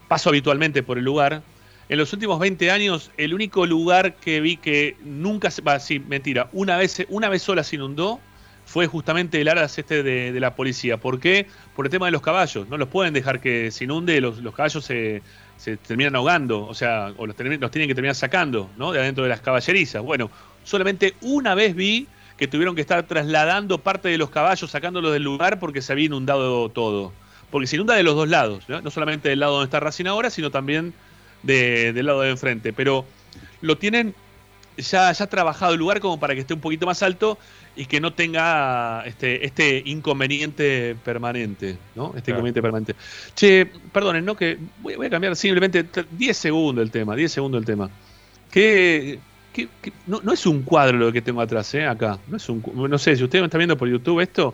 paso habitualmente por el lugar. En los últimos 20 años, el único lugar que vi que nunca se. Sí, mentira, una vez, una vez sola se inundó fue justamente el aras este de, la policía. ¿Por qué? Por el tema de los caballos. No los pueden dejar que se inunde, los, caballos se, terminan ahogando, o sea, o los, tienen que terminar sacando, ¿no? De adentro de las caballerizas. Bueno, solamente una vez vi que tuvieron que estar trasladando parte de los caballos, sacándolos del lugar porque se había inundado todo. Porque se inunda de los dos lados, no, solamente del lado donde está Racing ahora, sino también del lado de enfrente. Pero lo tienen ya, ya trabajado el lugar como para que esté un poquito más alto y que no tenga este, este inconveniente permanente, ¿no? Este inconveniente permanente. Che, perdonen, ¿no? Que voy, a cambiar simplemente 10 segundos el tema, 10 segundos el tema. Que, no, es un cuadro lo que tengo atrás, ¿eh? Acá. No es un, no sé, si ustedes me están viendo por YouTube esto,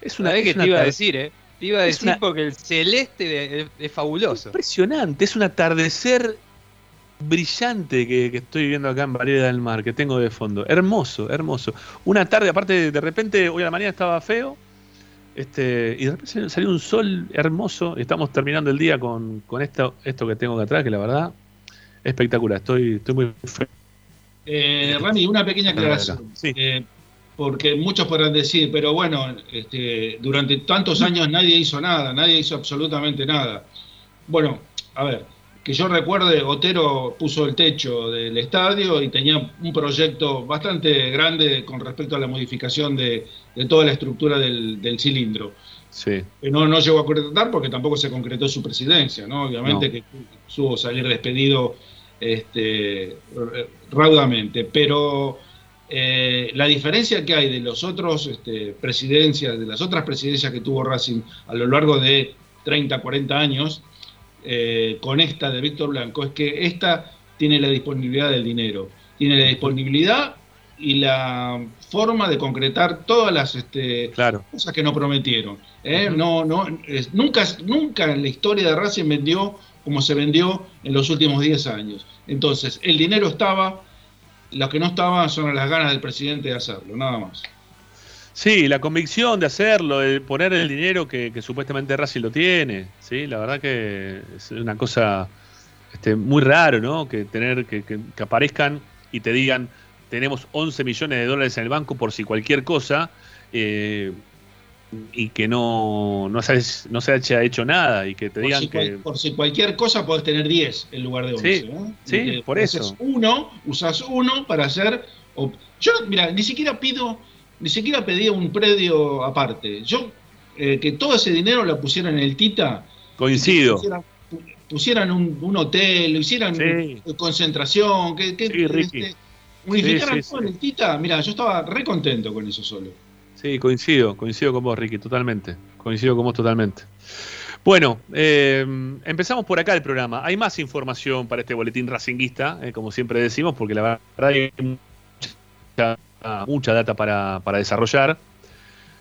es una... vez que te iba a decir, ¿eh? Te iba a decir porque el celeste es fabuloso.
Impresionante, es un atardecer brillante que, estoy viendo acá en Varela del Mar, que tengo de fondo. Hermoso, hermoso. Una tarde, aparte, de repente, hoy a la mañana estaba feo, este, y de repente salió un sol hermoso. Y estamos terminando el día con, esto, esto que tengo acá atrás, que la verdad, espectacular. Estoy, estoy muy feliz.
Eh, Rami, una pequeña aclaración. Eh, porque muchos podrán decir, pero bueno, este, durante tantos años nadie hizo nada, nadie hizo absolutamente nada. Bueno, a ver, que yo recuerde, Otero puso el techo del estadio y tenía un proyecto bastante grande con respecto a la modificación de, toda la estructura del, cilindro. Sí. No, no llegó a concretar porque tampoco se concretó su presidencia, ¿no? Obviamente que supo salir despedido este, raudamente, pero eh, la diferencia que hay de los otros este, presidencias, de las otras presidencias que tuvo Racing a lo largo de 30, 40 años, eh, con esta de Víctor Blanco es que esta tiene la disponibilidad del dinero, tiene la disponibilidad y la forma de concretar todas las este, cosas que no prometieron. ¿eh? no, no, nunca, nunca en la historia de Racing vendió como se vendió en los últimos 10 años. Entonces, el dinero estaba, lo que no estaba son las ganas del presidente de hacerlo, nada más.
Sí, la convicción de hacerlo, de poner el dinero que, supuestamente Racing lo tiene, sí, la verdad que es una cosa este, muy raro, ¿no? Que tener que, aparezcan y te digan tenemos 11 millones de dólares en el banco por si cualquier cosa eh, y que no, no, se, no se haya hecho nada y que te digan que...
por si cualquier cosa podés tener 10 en lugar de 11.
Sí, sí por eso.
Uno, usas uno para hacer... Yo, mira, ni siquiera pido ni siquiera pedía un predio aparte. Yo, eh, que todo ese dinero lo pusieran en el Tita.
Coincido.
Pusieran, un, hotel, lo hicieran concentración, que, que este, unificaran todo en el Tita. Mira, yo estaba re contento con eso solo.
Sí, coincido, coincido con vos, Ricky, totalmente. Coincido con vos totalmente. Bueno, eh, empezamos por acá el programa. Hay más información para este boletín racinguista, eh, como siempre decimos, porque la verdad hay mucha mucha data para, desarrollar.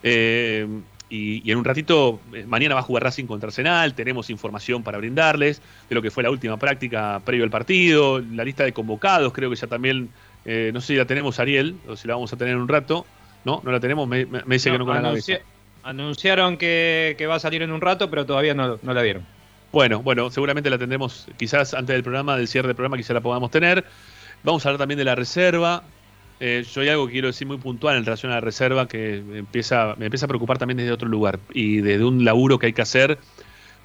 Eh, y, en un ratito, eh, mañana va a jugar Racing contra Arsenal, tenemos información para brindarles de lo que fue la última práctica previo al partido, la lista de convocados, creo que ya también, eh, no sé si la tenemos Ariel, o si la vamos a tener en un rato, ¿no? No la tenemos, me, dice que no con la
Anunciaron que, va a salir en un rato, pero todavía no, no la vieron.
Bueno, bueno, seguramente la tendremos quizás antes del programa, del cierre del programa, quizás la podamos tener. Vamos a hablar también de la reserva, eh, yo hay algo que quiero decir muy puntual en relación a la reserva que empieza, me empieza a preocupar también desde otro lugar y desde un laburo que hay que hacer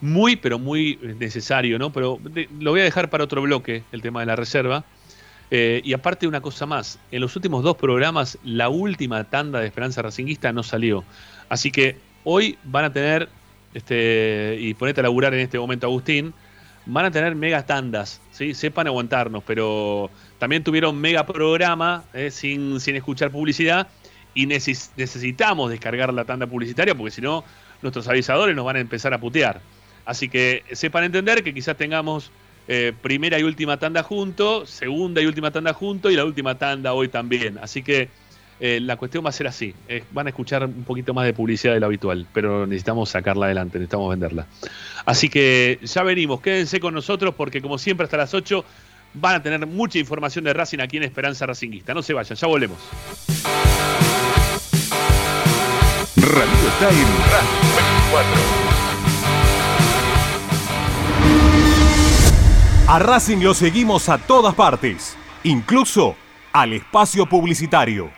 muy, pero muy necesario, ¿no? Pero lo voy a dejar para otro bloque, el tema de la reserva. Eh, y aparte una cosa más, en los últimos dos programas la última tanda de Esperanza Racinguista no salió. Así que hoy van a tener, este, y ponete a laburar en este momento Agustín, van a tener mega tandas, ¿sí? sepan aguantarnos, pero también tuvieron mega programa eh, sin, sin escuchar publicidad y necesitamos descargar la tanda publicitaria porque si no nuestros avisadores nos van a empezar a putear. Así que sepan entender que quizás tengamos eh, primera y última tanda junto, segunda y última tanda junto y la última tanda hoy también. Así que eh, la cuestión va a ser así. van a escuchar un poquito más de publicidad de lo habitual, pero necesitamos sacarla adelante, necesitamos venderla. Así que ya venimos, quédense con nosotros porque como siempre hasta las 8 van a tener mucha información de Racing aquí en Esperanza Racinguista. No se vayan, ya volvemos.
Radio Time Radio 24.
A Racing lo seguimos a todas partes, incluso al espacio publicitario.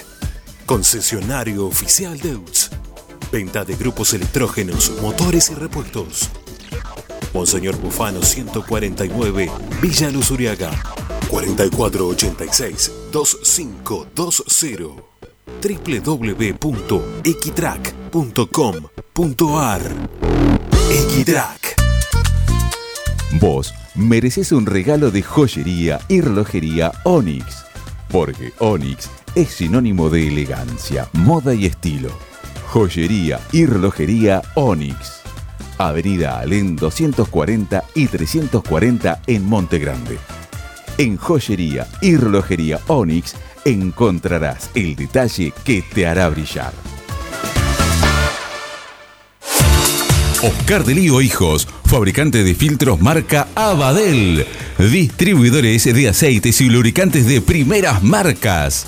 concesionario oficial de UTS. Venta de grupos electrógenos, motores y repuestos. Monseñor Bufano 149, Villa Luz Uriaga. 4486-2520 www.equitrack.com.ar Equitrack
Vos mereces un regalo de joyería y relojería Onyx, porque Onyx es sinónimo de elegancia, moda y estilo. Joyería y relojería Onyx. Avenida Alén 240 y 340 en Monte Grande. En joyería y relojería Onyx encontrarás el detalle que te hará brillar. Oscar de Lío Hijos, fabricante de filtros marca Abadel, distribuidores de aceites y lubricantes de primeras marcas.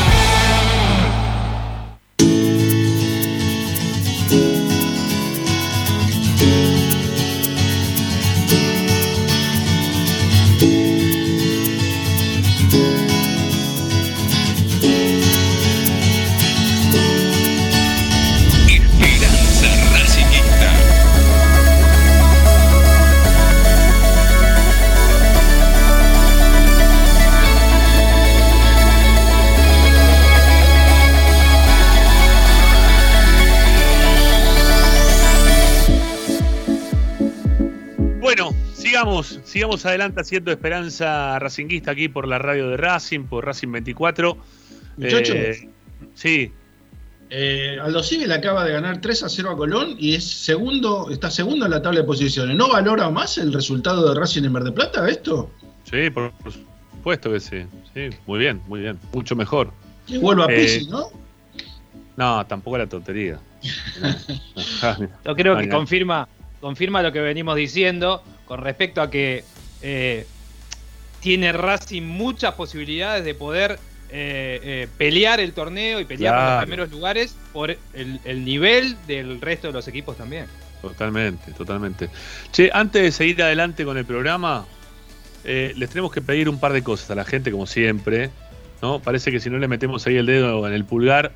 Sigamos, adelante haciendo Esperanza Racinguista aquí por la radio de Racing, por Racing 24.
Muchachos.
Eh, sí,
Eh, Aldo Civi acaba de ganar 3 a 0 a Colón y es segundo, está segundo en la tabla de posiciones. ¿No valora más el resultado de Racing en Verde Plata esto?
sí, por, por supuesto que sí. Sí, muy bien, muy bien. Mucho mejor.
Que vuelva a
Eh,
Pizzi, ¿no?
No, tampoco la tontería.
Yo creo que confirma, confirma lo que venimos diciendo con respecto a que eh, tiene Racing muchas posibilidades de poder eh, eh, pelear el torneo y pelear por los primeros lugares por el, el nivel del resto de los equipos también.
Totalmente, totalmente. Che, antes de seguir adelante con el programa, eh, les tenemos que pedir un par de cosas a la gente, como siempre. ¿no? Parece que si no le metemos ahí el dedo en el pulgar,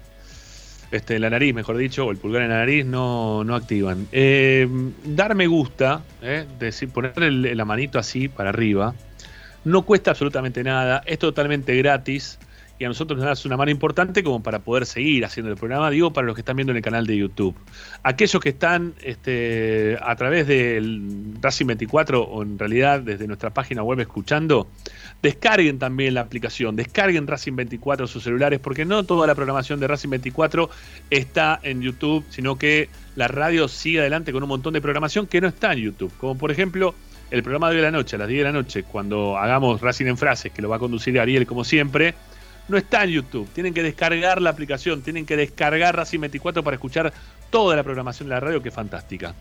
este, la nariz, mejor dicho, o el pulgar en la nariz, no, no activan. Eh, dar me gusta, eh, decir, ponerle la manito así para arriba, no cuesta absolutamente nada, es totalmente gratis y a nosotros nos das una mano importante como para poder seguir haciendo el programa, digo, para los que están viendo en el canal de YouTube. Aquellos que están este, a través del Racing 24 o en realidad desde nuestra página web escuchando, descarguen también la aplicación, descarguen Racing 24 en sus celulares, porque no toda la programación de Racing 24 está en YouTube, sino que la radio sigue adelante con un montón de programación que no está en YouTube, como por ejemplo el programa de hoy de la noche, a las 10 de la noche, cuando hagamos Racing en Frases, que lo va a conducir Ariel como siempre, no está en YouTube. Tienen que descargar la aplicación, tienen que descargar Racing 24 para escuchar toda la programación de la radio, que es fantástica.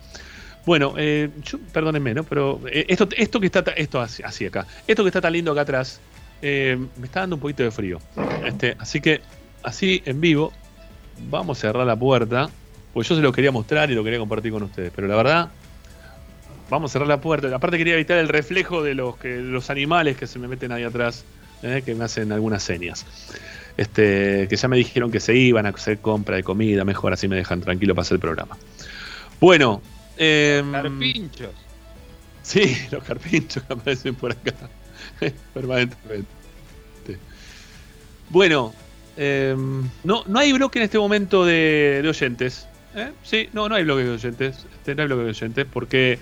Bueno, eh, yo, perdónenme, ¿no? Pero eh, esto, esto que está, esto así, acá, esto que está tan lindo acá atrás, eh, me está dando un poquito de frío. Este, así que, así en vivo, vamos a cerrar la puerta, porque yo se lo quería mostrar y lo quería compartir con ustedes, pero la verdad, vamos a cerrar la puerta. Aparte quería evitar el reflejo de los, que, los animales que se me meten ahí atrás, eh, que me hacen algunas señas. Este, que ya me dijeron que se iban a hacer compra de comida, mejor así me dejan tranquilo para hacer el programa. Bueno, em,
Carpinchos.
Sí, los carpinchos que aparecen por acá permanentemente. Bueno, em, no, no hay bloque en este momento de, de oyentes. ¿eh? Sí, no, no hay bloque de oyentes. Este, no hay bloque de oyentes porque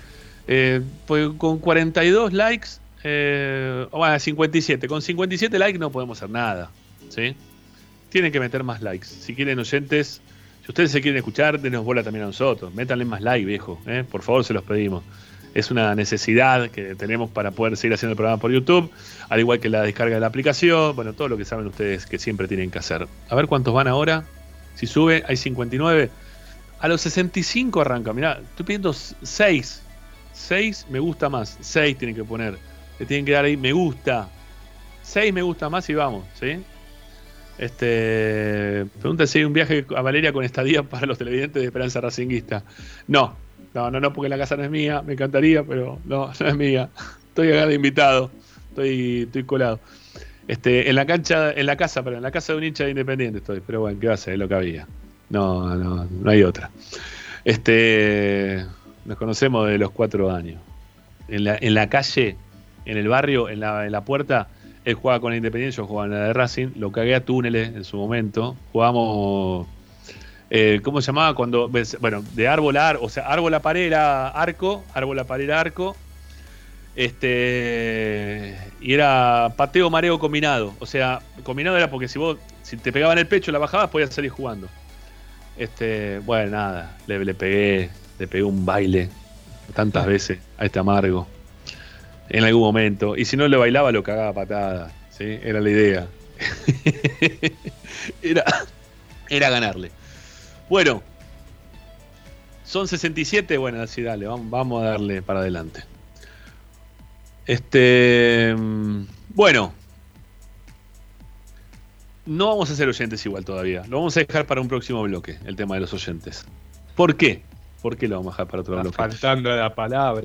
eh, con 42 likes, eh, bueno, 57. Con 57 likes no podemos hacer nada. ¿sí? Tienen que meter más likes. Si quieren oyentes, si ustedes se quieren escuchar, denos bola también a nosotros. Métanle más like, viejo. ¿eh? Por favor, se los pedimos. Es una necesidad que tenemos para poder seguir haciendo el programa por YouTube, al igual que la descarga de la aplicación, bueno, todo lo que saben ustedes que siempre tienen que hacer. A ver cuántos van ahora. Si sube, hay 59. A los 65 arranca. Mirá, estoy pidiendo 6. 6 me gusta más. 6 tienen que poner. Le tienen que dar ahí me gusta. 6 me gusta más y vamos, ¿sí? Este, pregunta si hay un viaje a Valeria con estadía para los televidentes de Esperanza Racinguista. No, no, no, no, porque la casa no es mía, me encantaría, pero no, no es mía. estoy acá de invitado. Estoy, estoy colado. Este, en la cancha, en la casa, pero en la casa de un hincha de Independiente estoy, pero bueno, ¿qué va a ser? Es lo que había. No, no, no hay otra. Este, nos conocemos de los cuatro años. En la, en la calle, en el barrio, en la, en la puerta, él jugaba con la Independiente, yo jugaba en la de Racing, lo cagué a túneles en su momento. Jugamos, eh, ¿cómo se llamaba? Cuando, bueno, de árbol a arco, o sea, árbol a pared era arco, árbol a pared era arco, este, y era pateo mareo combinado. O sea, combinado era porque si vos, si te pegaban el pecho, la bajabas, podías salir jugando. Este, bueno, nada, le, le pegué, le pegué un baile tantas veces a este amargo en algún momento. Y si no le bailaba, lo cagaba patada. ¿sí? Era la idea. era, era ganarle. Bueno, son 67. Bueno, así dale, vamos, vamos a darle para adelante. Este. Bueno. No vamos a ser oyentes igual todavía. Lo vamos a dejar para un próximo bloque, el tema de los oyentes. ¿Por qué? ¿Por qué lo vamos a dejar para otro bloque?
Faltando la palabra.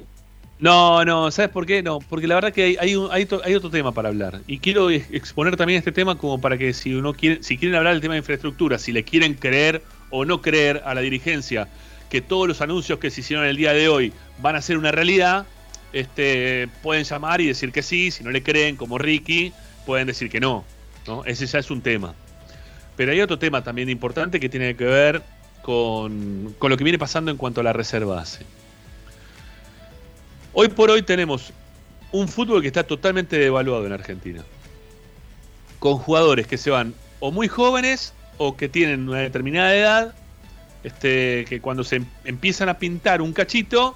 No, no, ¿sabes por qué? No, porque la verdad que hay, hay, hay, otro tema para hablar. Y quiero exponer también este tema como para que si uno quiere, si quieren hablar del tema de infraestructura, si le quieren creer o no creer a la dirigencia que todos los anuncios que se hicieron el día de hoy van a ser una realidad, este, pueden llamar y decir que sí, si no le creen, como Ricky, pueden decir que no. ¿no? Ese ya es un tema. Pero hay otro tema también importante que tiene que ver con, lo que viene pasando en cuanto a la reserva base. Hoy por hoy tenemos un fútbol que está totalmente devaluado en Argentina. Con jugadores que se van o muy jóvenes o que tienen una determinada edad, este, que cuando se em-, empiezan a pintar un cachito,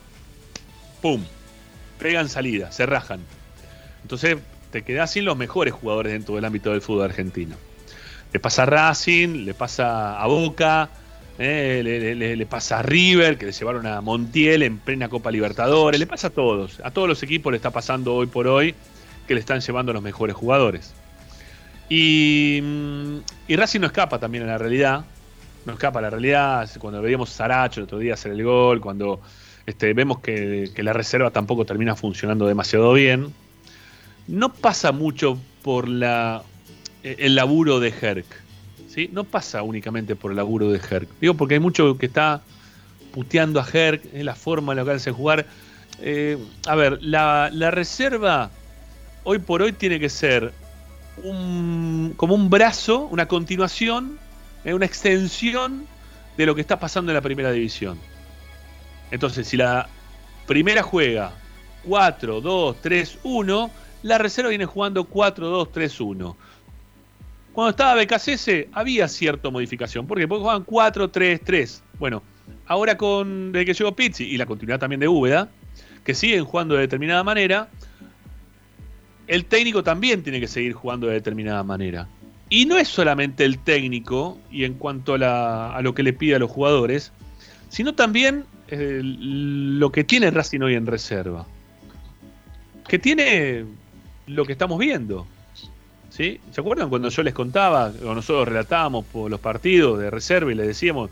¡pum! Pegan salida, se rajan. Entonces te quedas sin los mejores jugadores dentro del ámbito del fútbol argentino. Le pasa a Racing, le pasa a Boca, eh, le, pasa a River, que le llevaron a Montiel en plena Copa Libertadores, le pasa a todos, a todos los equipos le está pasando hoy por hoy que le están llevando los mejores jugadores. Y, mm, y Racing no escapa también a la realidad, no escapa a la realidad, cuando veíamos a Saracho el otro día hacer el gol, cuando este, vemos que, que la reserva tampoco termina funcionando demasiado bien, no pasa mucho por la, el laburo de Herc no pasa únicamente por el laburo de Herc. Digo porque hay mucho que está puteando a Herc, en la forma en la que hace jugar. Eh, a ver, la, reserva hoy por hoy tiene que ser un, como un brazo, una continuación, eh, una extensión de lo que está pasando en la primera división. Entonces, si la primera juega 4, 2, 3, 1, la reserva viene jugando 4, 2, 3, 1. Cuando estaba BKCS había cierta modificación. ¿Por qué? Porque jugaban 4-3-3. Bueno, ahora con desde que llegó Pizzi y la continuidad también de Úbeda, que siguen jugando de determinada manera, el técnico también tiene que seguir jugando de determinada manera. Y no es solamente el técnico y en cuanto a, lo que le pide a los jugadores, sino también eh, lo que tiene Racing hoy en reserva. Que tiene lo que estamos viendo. ¿Se acuerdan cuando yo les contaba, cuando nosotros relatábamos por los partidos de reserva y les decíamos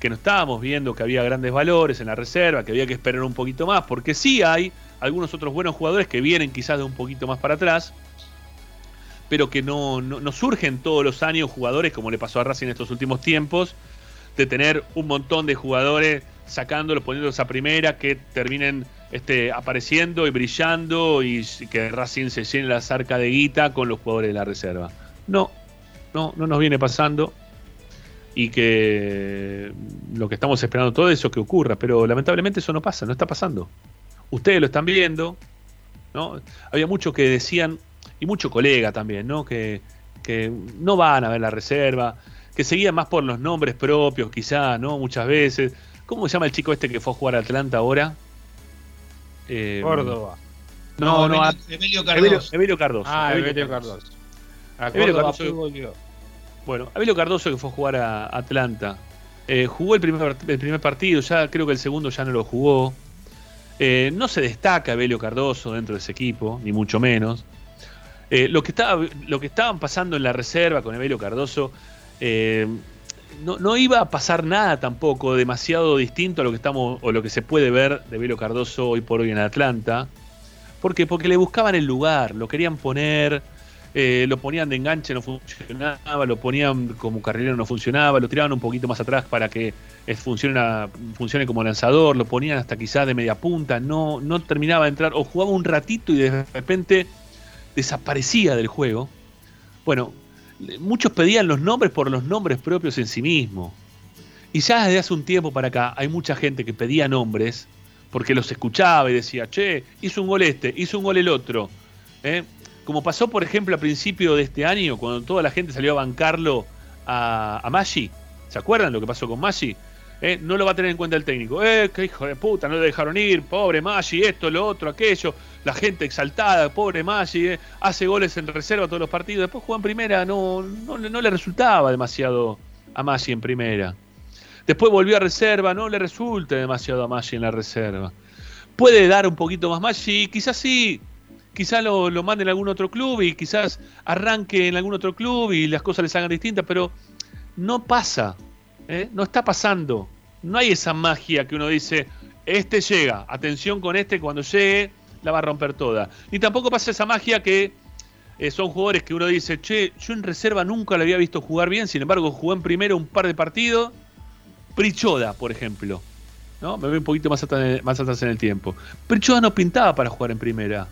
que no estábamos viendo que había grandes valores en la reserva, que había que esperar un poquito más, porque sí hay algunos otros buenos jugadores que vienen quizás de un poquito más para atrás, pero que no, no, surgen todos los años jugadores como le pasó a Racing en estos últimos tiempos, de tener un montón de jugadores sacándolos, poniéndolos a primera, que terminen este, apareciendo y brillando y que Racing se llene la zarca de guita con los jugadores de la reserva. No, no, no nos viene pasando y que lo que estamos esperando todo eso que ocurra, pero lamentablemente eso no pasa, no está pasando. Ustedes lo están viendo, ¿no? Había muchos que decían, y mucho colega también, ¿no? Que, que no van a ver la reserva, que seguían más por los nombres propios, quizá, ¿no? Muchas veces. ¿Cómo se llama el chico este que fue a jugar a Atlanta ahora?
Eh, Córdoba.
No, no, Emilio Cardoso. Emilio,
Cardoso. Ah, Emilio, Cardoso.
Bueno, Emilio Cardoso que fue a jugar a Atlanta. Eh, jugó el primer, el primer partido, ya creo que el segundo ya no lo jugó. Eh, no se destaca Abelio Cardoso dentro de ese equipo, ni mucho menos. lo, que estaba, lo que estaban pasando en la reserva con Evelio Cardoso no, iba a pasar nada tampoco demasiado distinto a lo que estamos o lo que se puede ver de Velo Cardoso hoy por hoy en Atlanta, ¿Por qué? Porque le buscaban el lugar, lo querían poner, eh, lo ponían de enganche, no funcionaba, lo ponían como carrilero, no funcionaba, lo tiraban un poquito más atrás para que funcione, funcione como lanzador, lo ponían hasta quizás de media punta, no, no terminaba de entrar, o jugaba un ratito y de repente desaparecía del juego. Bueno, muchos pedían los nombres por los nombres propios en sí mismo. Y ya desde hace un tiempo para acá hay mucha gente que pedía nombres porque los escuchaba y decía, che, hizo un gol este, hizo un gol el otro. ¿eh? Como pasó, por ejemplo, a principio de este año, cuando toda la gente salió a bancarlo a, a Maggi. ¿Se acuerdan lo que pasó con Maggi? ¿Eh? No lo va a tener en cuenta el técnico. Eh, qué hijo de puta, no le dejaron ir, pobre Maggi, esto, lo otro, aquello. La gente exaltada, pobre Maggi, ¿eh? hace goles en reserva todos los partidos. Después jugó en primera, no, no, no le resultaba demasiado a Maggi en primera. Después volvió a reserva, no le resulta demasiado a Maggi en la reserva. Puede dar un poquito más Maggi, quizás sí, quizás lo, lo mande en algún otro club y quizás arranque en algún otro club y las cosas les hagan distintas, pero no pasa, ¿eh? no está pasando. No hay esa magia que uno dice, este llega, atención con este, cuando llegue la va a romper toda. Ni tampoco pasa esa magia que eh, son jugadores que uno dice, che, yo en reserva nunca lo había visto jugar bien, sin embargo jugó en primero un par de partidos Prichoda, por ejemplo. ¿no? Me voy un poquito más atrás, más atrás en el tiempo. Prichoda no pintaba para jugar en primera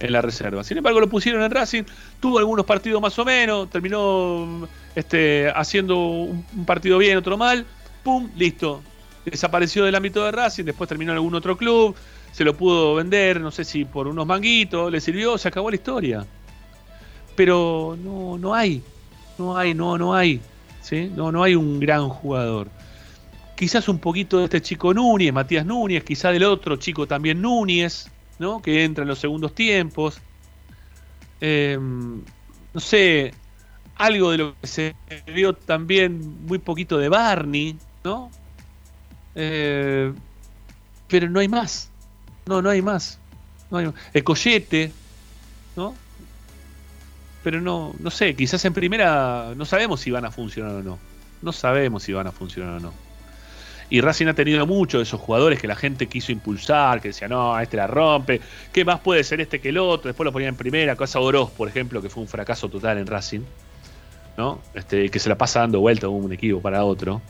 en la reserva. Sin embargo, lo pusieron en Racing, tuvo algunos partidos más o menos, terminó este, haciendo un partido bien, otro mal, pum, listo. Desapareció del ámbito de Racing, después terminó en algún otro club, se lo pudo vender, no sé si por unos manguitos, le sirvió, se acabó la historia. Pero no, no hay, no hay, no, no hay, ¿sí? No, no hay un gran jugador quizás un poquito de este chico Núñez, Matías Núñez, quizás del otro chico también Núñez, ¿no? que entra en los segundos tiempos. Em, no sé, algo de lo que se vio también muy poquito de Barney, ¿no? Eh, pero no hay más. No, no hay más. No hay El collete, ¿no? Pero no, no sé, quizás en primera no sabemos si van a funcionar o no. No sabemos si van a funcionar o no. Y Racing ha tenido muchos de esos jugadores que la gente quiso impulsar, que decía, no, este la rompe, ¿qué más puede ser este que el otro? Después lo ponían en primera, Casa Oroz, por ejemplo, que fue un fracaso total en Racing, ¿no? Este, que se la pasa dando vuelta de un equipo para otro,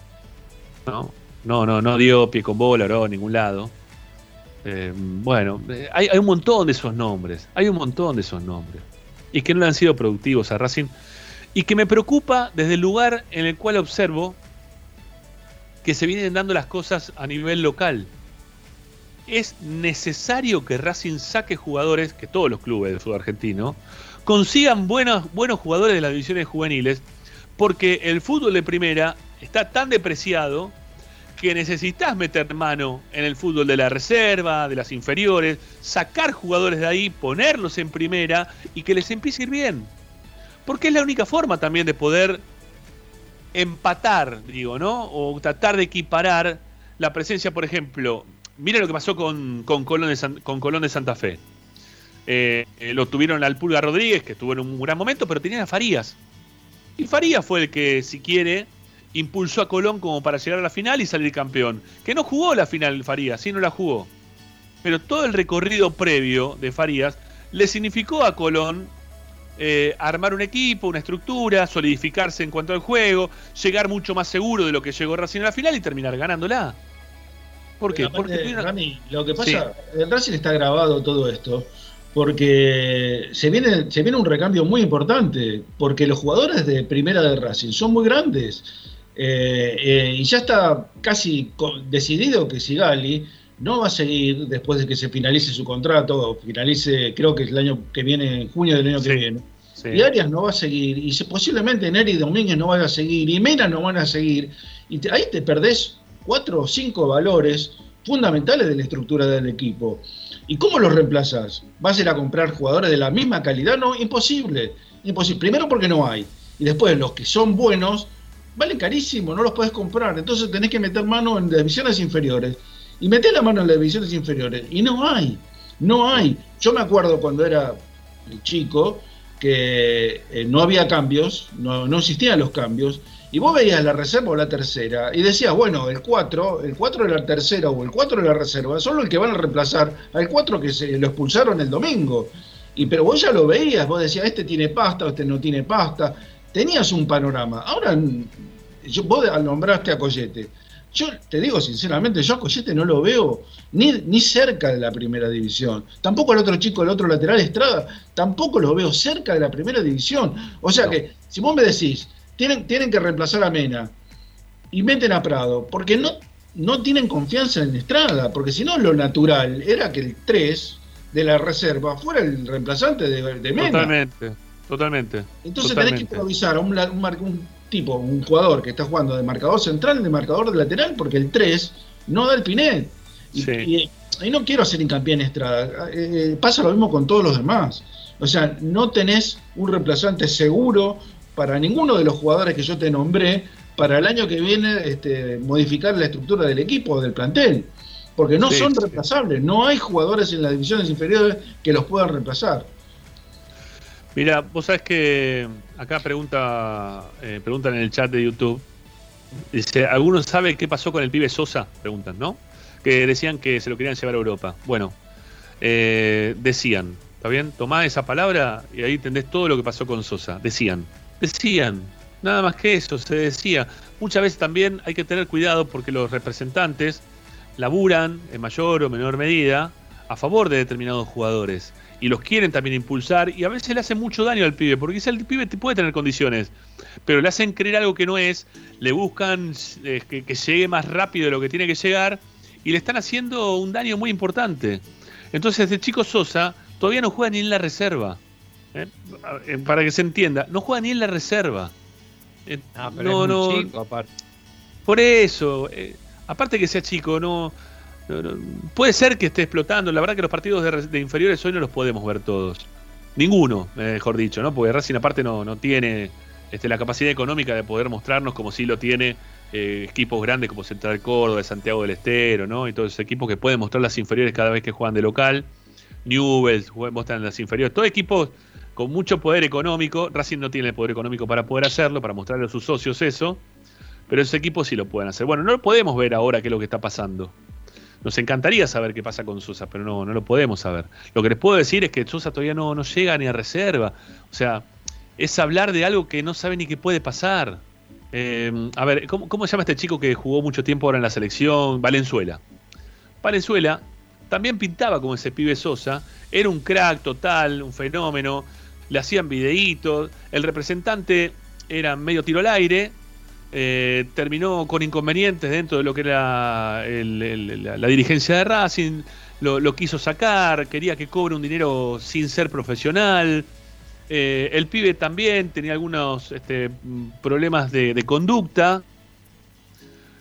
¿no? No, no, no dio pie con bola, Oroz, a ningún lado. Eh, bueno, eh, hay, hay un montón de esos nombres, hay un montón de esos nombres. Y que no le han sido productivos a Racing. Y que me preocupa desde el lugar en el cual observo que se vienen dando las cosas a nivel local. Es necesario que Racing saque jugadores, que todos los clubes del fútbol argentino, consigan buenos, buenos jugadores de las divisiones juveniles, porque el fútbol de primera está tan depreciado que necesitas meter mano en el fútbol de la reserva, de las inferiores, sacar jugadores de ahí, ponerlos en primera y que les empiece a ir bien. Porque es la única forma también de poder empatar, digo, ¿no? O tratar de equiparar la presencia, por ejemplo, mira lo que pasó con, con, Colón, de con Colón de Santa Fe. Eh, eh, lo tuvieron al Pulga Rodríguez, que estuvo en un gran momento, pero tenían a Farías. Y Farías fue el que, si quiere, impulsó a Colón como para llegar a la final y salir campeón. Que no jugó la final Farías, sí no la jugó. Pero todo el recorrido previo de Farías le significó a Colón eh, armar un equipo, una estructura, solidificarse en cuanto al juego, llegar mucho más seguro de lo que llegó Racing a la final y terminar ganándola.
¿Por qué? Porque lo que pasa, en Racing está grabado todo esto porque se viene, se viene un recambio muy importante, porque los jugadores de primera de Racing son muy grandes. Eh, eh, y ya está casi decidido que Sigali no va a seguir después de que se finalice su contrato, o finalice, creo que es el año que viene, en junio del año que viene. Y Arias no va a seguir, y posiblemente Neri Domínguez no vaya a seguir, y Mena no van a seguir. Y ahí te perdés cuatro o cinco valores fundamentales de la estructura del equipo. ¿Y cómo los reemplazas? ¿Vas a ir a comprar jugadores de la misma calidad? No, imposible. Imposible. Primero porque no hay. Y después los que son buenos valen carísimo, no los puedes comprar. Entonces tenés que meter mano en divisiones inferiores y meté la mano en las divisiones inferiores y no hay, no hay. Yo me acuerdo cuando era chico que eh, no había cambios, no, no existían los cambios, y vos veías la reserva o la tercera y decías, bueno, el 4, el 4 de la tercera o el 4 de la reserva son los que van a reemplazar al 4 que se lo expulsaron el domingo. Y pero vos ya lo veías, vos decías, este tiene pasta, este no tiene pasta. Tenías un panorama. Ahora, yo, vos nombraste a Coyete. Yo te digo sinceramente, yo a Coyete no lo veo ni, ni cerca de la primera división. Tampoco el otro chico, el otro lateral Estrada, tampoco lo veo cerca de la primera división. O sea que, si vos me decís, tienen, tienen que reemplazar a Mena y meten a Prado, porque no, no tienen confianza en Estrada, porque si no lo natural era que el 3 de la reserva fuera el reemplazante de, de Mena.
Totalmente, totalmente.
Entonces tenés que improvisar a un, un, tipo, un jugador que está jugando de marcador central, de marcador de lateral, porque el 3 no da el Pinet. Y, y, no quiero hacer hincapié en Estrada. Eh, eh, pasa lo mismo con todos los demás. O sea, no tenés un reemplazante seguro para ninguno de los jugadores que yo te nombré para el año que viene este, modificar la estructura del equipo, del plantel. Porque no son reemplazables, no hay jugadores en las divisiones inferiores que los puedan reemplazar.
Mira, vos sabés que acá pregunta, eh, preguntan en el chat de YouTube. Dice, ¿alguno sabe qué pasó con el pibe Sosa? Preguntan, ¿no? Que decían que se lo querían llevar a Europa. Bueno, eh, decían, ¿está bien? Tomá esa palabra y ahí entendés todo lo que pasó con Sosa. Decían, decían, nada más que eso, se decía. Muchas veces también hay que tener cuidado porque los representantes laburan en mayor o menor medida a favor de determinados jugadores y los quieren también impulsar y a veces le hacen mucho daño al pibe, porque el pibe puede tener condiciones, pero le hacen creer algo que no es, le buscan eh, que, llegue más rápido de lo que tiene que llegar y le están haciendo un daño muy importante. Entonces, el chico Sosa todavía no juega ni en la reserva. ¿eh? Eh, para que se entienda, no juega ni en la reserva.
Eh, ah, no, no, chico, aparte.
Por eso, aparte que sea chico, no, puede ser que esté explotando. La verdad que los partidos de, inferiores hoy no los podemos ver todos. Ninguno, mejor dicho, ¿no? Porque Racing aparte no, no tiene este, la capacidad económica de poder mostrarnos como si lo tiene equipos grandes como Central Córdoba, Santiago del Estero, ¿no? Y todos esos equipos que pueden mostrar las inferiores cada vez que juegan de local. Newells muestran las inferiores. Todos equipos con mucho poder económico. Racing no tiene el poder económico para poder hacerlo, para mostrarle a sus socios eso. Pero esos equipos sí lo pueden hacer. Bueno, no lo podemos ver ahora qué es lo que está pasando. Nos encantaría saber qué pasa con Sosa, pero no, no lo podemos saber. Lo que les puedo decir es que Sosa todavía no, no llega ni a reserva. O sea, es hablar de algo que no sabe ni qué puede pasar. Eh, a ver, ¿cómo, ¿cómo, se llama este chico que jugó mucho tiempo ahora en la selección? Valenzuela. Valenzuela también pintaba como ese pibe Sosa. Era un crack total, un fenómeno le hacían videitos, el representante era medio tiro al aire, eh, terminó con inconvenientes dentro de lo que era la, dirigencia de Racing, lo, quiso sacar, quería que cobre un dinero sin ser profesional. Eh, el pibe también tenía algunos este, problemas de, conducta.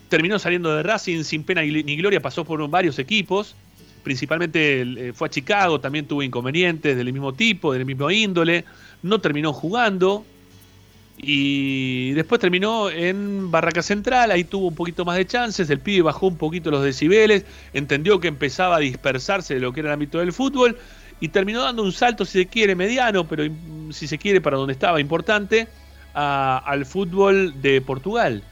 Terminó saliendo de Racing sin pena ni gloria, pasó por varios equipos principalmente eh, fue a Chicago, también tuvo inconvenientes del mismo tipo, del mismo índole, no terminó jugando y después terminó en Barraca Central, ahí tuvo un poquito más de chances, el pibe bajó un poquito los decibeles, entendió que empezaba a dispersarse de lo que era el ámbito del fútbol y terminó dando un salto, si se quiere, mediano, pero si se quiere, para donde estaba, importante, al fútbol de Portugal.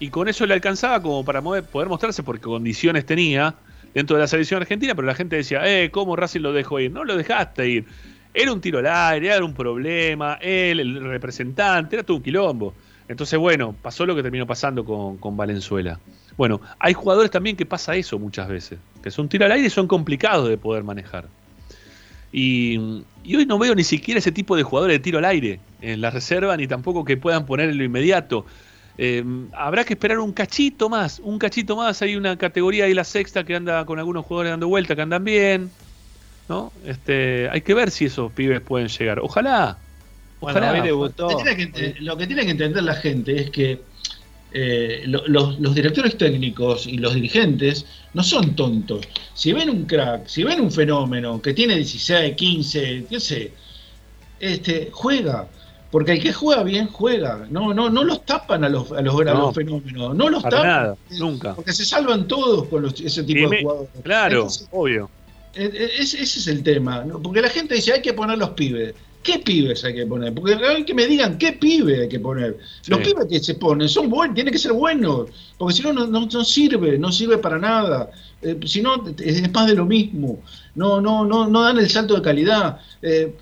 Y con eso le alcanzaba como para poder mostrarse porque condiciones tenía dentro de la selección argentina, pero la gente decía, eh, ¿cómo Racing lo dejó ir? No lo dejaste ir. Era un tiro al aire, era un problema, él, el representante, era todo un quilombo. Entonces, bueno, pasó lo que terminó pasando con, Valenzuela. Bueno, hay jugadores también que pasa eso muchas veces, que son tiro al aire y son complicados de poder manejar. Y, hoy no veo ni siquiera ese tipo de jugadores de tiro al aire en la reserva, ni tampoco que puedan poner en lo inmediato. Eh, habrá que esperar un cachito más, un cachito más. Hay una categoría ahí, la sexta, que anda con algunos jugadores dando vuelta, que andan bien. ¿No? Este, hay que ver si esos pibes pueden llegar. Ojalá. Ojalá.
lo que tiene que entender la gente es que eh, los, directores técnicos y los dirigentes no son tontos. Si ven un crack, si ven un fenómeno que tiene 16, 15, qué sé, este, juega. Porque el que juega bien juega, no, no, no los tapan a los, a los, fenómenos, no los tapan.
Nada, nunca.
Porque se salvan todos con ese tipo de jugadores.
Claro, obvio.
Ese es el tema, porque la gente dice hay que poner los pibes. ¿Qué pibes hay que poner? Porque hay que me digan qué pibe hay que poner. Los pibes que se ponen son buenos, tienen que ser buenos, porque si no, no, sirve, no sirve para nada. Eh, si no, es más de lo mismo. No, no, no, no dan el salto de calidad. Eh,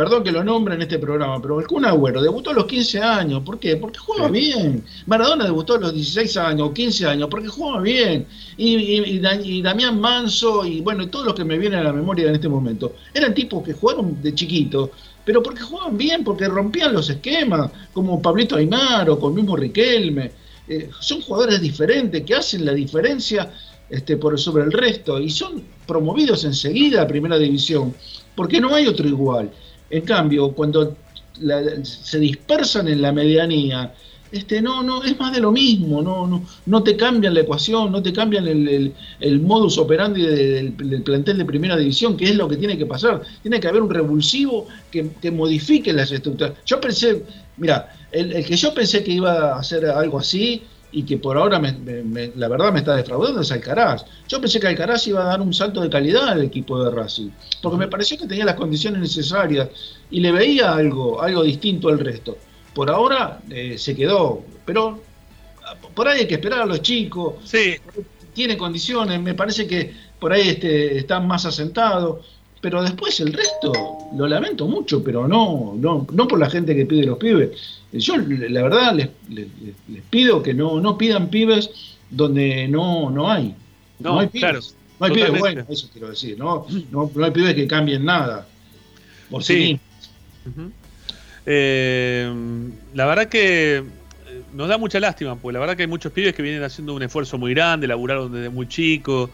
perdón que lo nombre en este programa, pero el Kun Agüero debutó a los 15 años. ¿Por qué? Porque juega bien. Maradona debutó a los 16 años o 15 años porque juega bien. Y, y, Damián Manso y bueno, todos los que me vienen a la memoria en este momento, eran tipos que jugaron de chiquitos, pero porque jugaban bien, porque rompían los esquemas, como Pablito Aymar o con mismo Riquelme. Eh, son jugadores diferentes que hacen la diferencia este, por sobre el resto y son promovidos enseguida a primera división, porque no hay otro igual. En cambio, cuando se dispersan en la medianía, este, no, no, es más de lo mismo, no, no, no te cambian la ecuación, no te cambian el, modus operandi del, plantel de primera división, que es lo que tiene que pasar. Tiene que haber un revulsivo que, que modifique las estructuras. Yo pensé, mira, el, que yo pensé que iba a hacer algo así, y que por ahora la verdad me está defraudando es Alcaraz. Yo pensé que Alcaraz iba a dar un salto de calidad al equipo de Racing, porque me pareció que tenía las condiciones necesarias y le veía algo, algo distinto al resto. Por ahora eh, se quedó, pero por ahí hay que esperar a los chicos.
Sí.
Tiene condiciones, me parece que por ahí este, están más asentados. Pero después el resto, lo lamento mucho, pero no, no, no por la gente que pide los pibes. Yo la verdad les, les, pido que no, no pidan pibes donde no, no hay.
No, hay pibes.
no hay pibes buenos, eso quiero decir. No, no, hay pibes que cambien nada.
Por sí. Eh, la verdad que eh, nos da mucha lástima, porque la verdad que hay muchos pibes que vienen haciendo un esfuerzo muy grande, laburaron desde muy chicos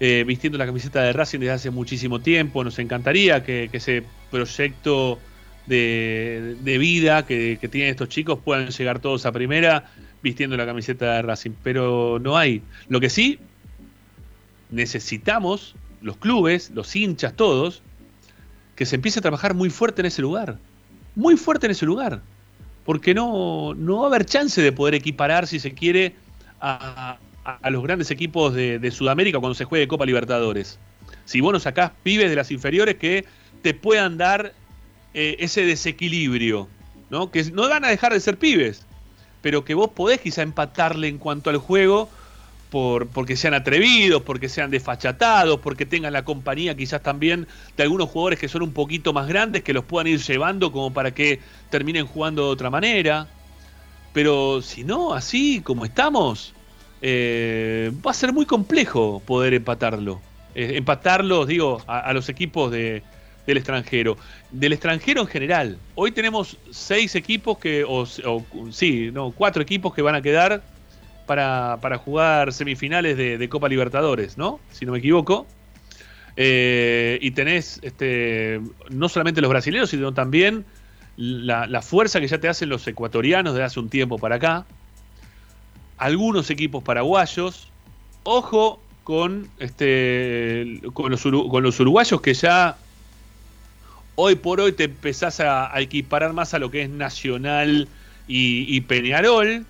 eh, vistiendo la camiseta de Racing desde hace muchísimo tiempo. Nos encantaría que, ese proyecto de, vida que, tienen estos chicos puedan llegar todos a primera vistiendo la camiseta de Racing, pero no hay. Lo que sí, necesitamos, los clubes, los hinchas, todos, que se empiece a trabajar muy fuerte en ese lugar. Muy fuerte en ese lugar. Porque no, no va a haber chance de poder equiparar, si se quiere, a, los grandes equipos de, Sudamérica cuando se juegue Copa Libertadores. Si vos no sacás pibes de las inferiores que te puedan dar eh, ese desequilibrio, ¿no? Que no van a dejar de ser pibes, pero que vos podés quizá empatarle en cuanto al juego por, porque sean atrevidos, porque sean desfachatados, porque tengan la compañía quizás también de algunos jugadores que son un poquito más grandes, que los puedan ir llevando como para que terminen jugando de otra manera. Pero si no, así como estamos, eh, va a ser muy complejo poder empatarlo. Eh, empatarlo, digo, a, los equipos de, del extranjero. Del extranjero en general. Hoy tenemos seis equipos que, o, sí, no, cuatro equipos que van a quedar para, para jugar semifinales de, Copa Libertadores, ¿no? Si no me equivoco. Eh, y tenés este, no solamente los brasileños, sino también la, fuerza que ya te hacen los ecuatorianos de hace un tiempo para acá algunos equipos paraguayos. Ojo con, este, con, los, con los uruguayos que ya hoy por hoy te empezás a, equiparar más a lo que es Nacional y, Peñarol.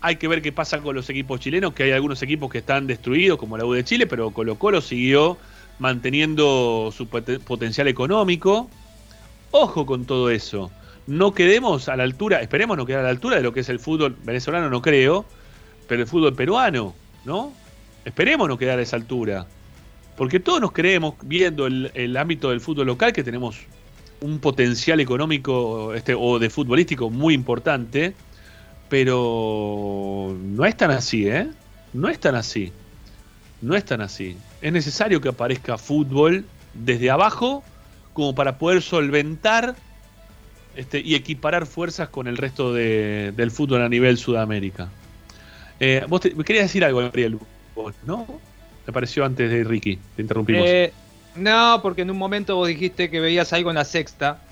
Hay que ver qué pasa con los equipos chilenos, que hay algunos equipos que están destruidos, como la U de Chile, pero Colo Colo siguió manteniendo su potencial económico. Ojo con todo eso. No quedemos a la altura, esperemos no quedar a la altura de lo que es el fútbol venezolano, no creo, pero el fútbol peruano, ¿no? Esperemos no quedar a esa altura. Porque todos nos creemos, viendo el, ámbito del fútbol local, que tenemos un potencial económico este, o de futbolístico muy importante, pero no es tan así, ¿eh? No es tan así. No es tan así. Es necesario que aparezca fútbol desde abajo como para poder solventar este, y equiparar fuerzas con el resto del fútbol a nivel Sudamérica. Eh, vos querías decir algo, Gabriel, ¿no? Me pareció antes de Ricky, te interrumpimos.
Eh, no, porque en un momento vos dijiste que veías algo en la sexta.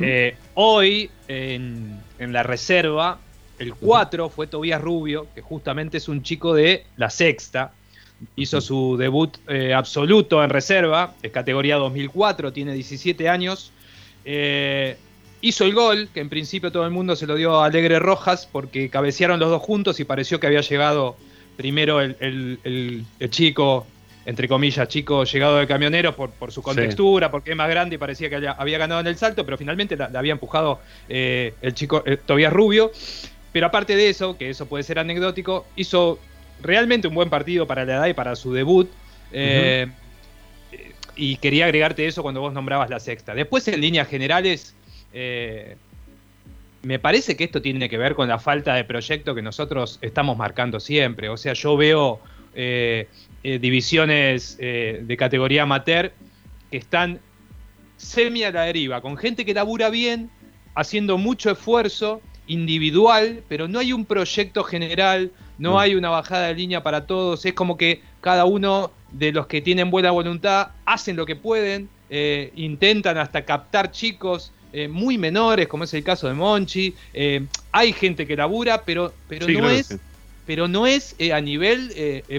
Eh, hoy, en, la reserva, el 4 fue Tobías Rubio, que justamente es un chico de la sexta. Hizo su debut absoluto en reserva, es categoría 2004, tiene 17 años. Eh, hizo el gol, que en principio todo el mundo se lo dio a Alegre Rojas porque cabecearon los dos juntos y pareció que había llegado primero el, chico entre comillas, chico llegado de camionero por, por su contextura, porque es más grande y parecía que había ganado en el salto, pero finalmente la, había empujado eh, el chico eh, Tobias Rubio. Pero aparte de eso, que eso puede ser anecdótico, hizo realmente un buen partido para la edad y para su debut. Eh, y quería agregarte eso cuando vos nombrabas la sexta. Después, en líneas generales, me parece que esto tiene que ver con la falta de proyecto que nosotros estamos marcando siempre. O sea, yo veo eh, eh, divisiones eh, de categoría amateur que están semi a la deriva, con gente que labura bien, haciendo mucho esfuerzo individual, pero no hay un proyecto general, no mm. hay una bajada de línea para todos, es como que cada uno de los que tienen buena voluntad hacen lo que pueden, intentan hasta captar chicos, eh, muy menores, como es el caso de Monchi. Eh, hay gente que labura, pero, pero, no, es, pero no es eh, a nivel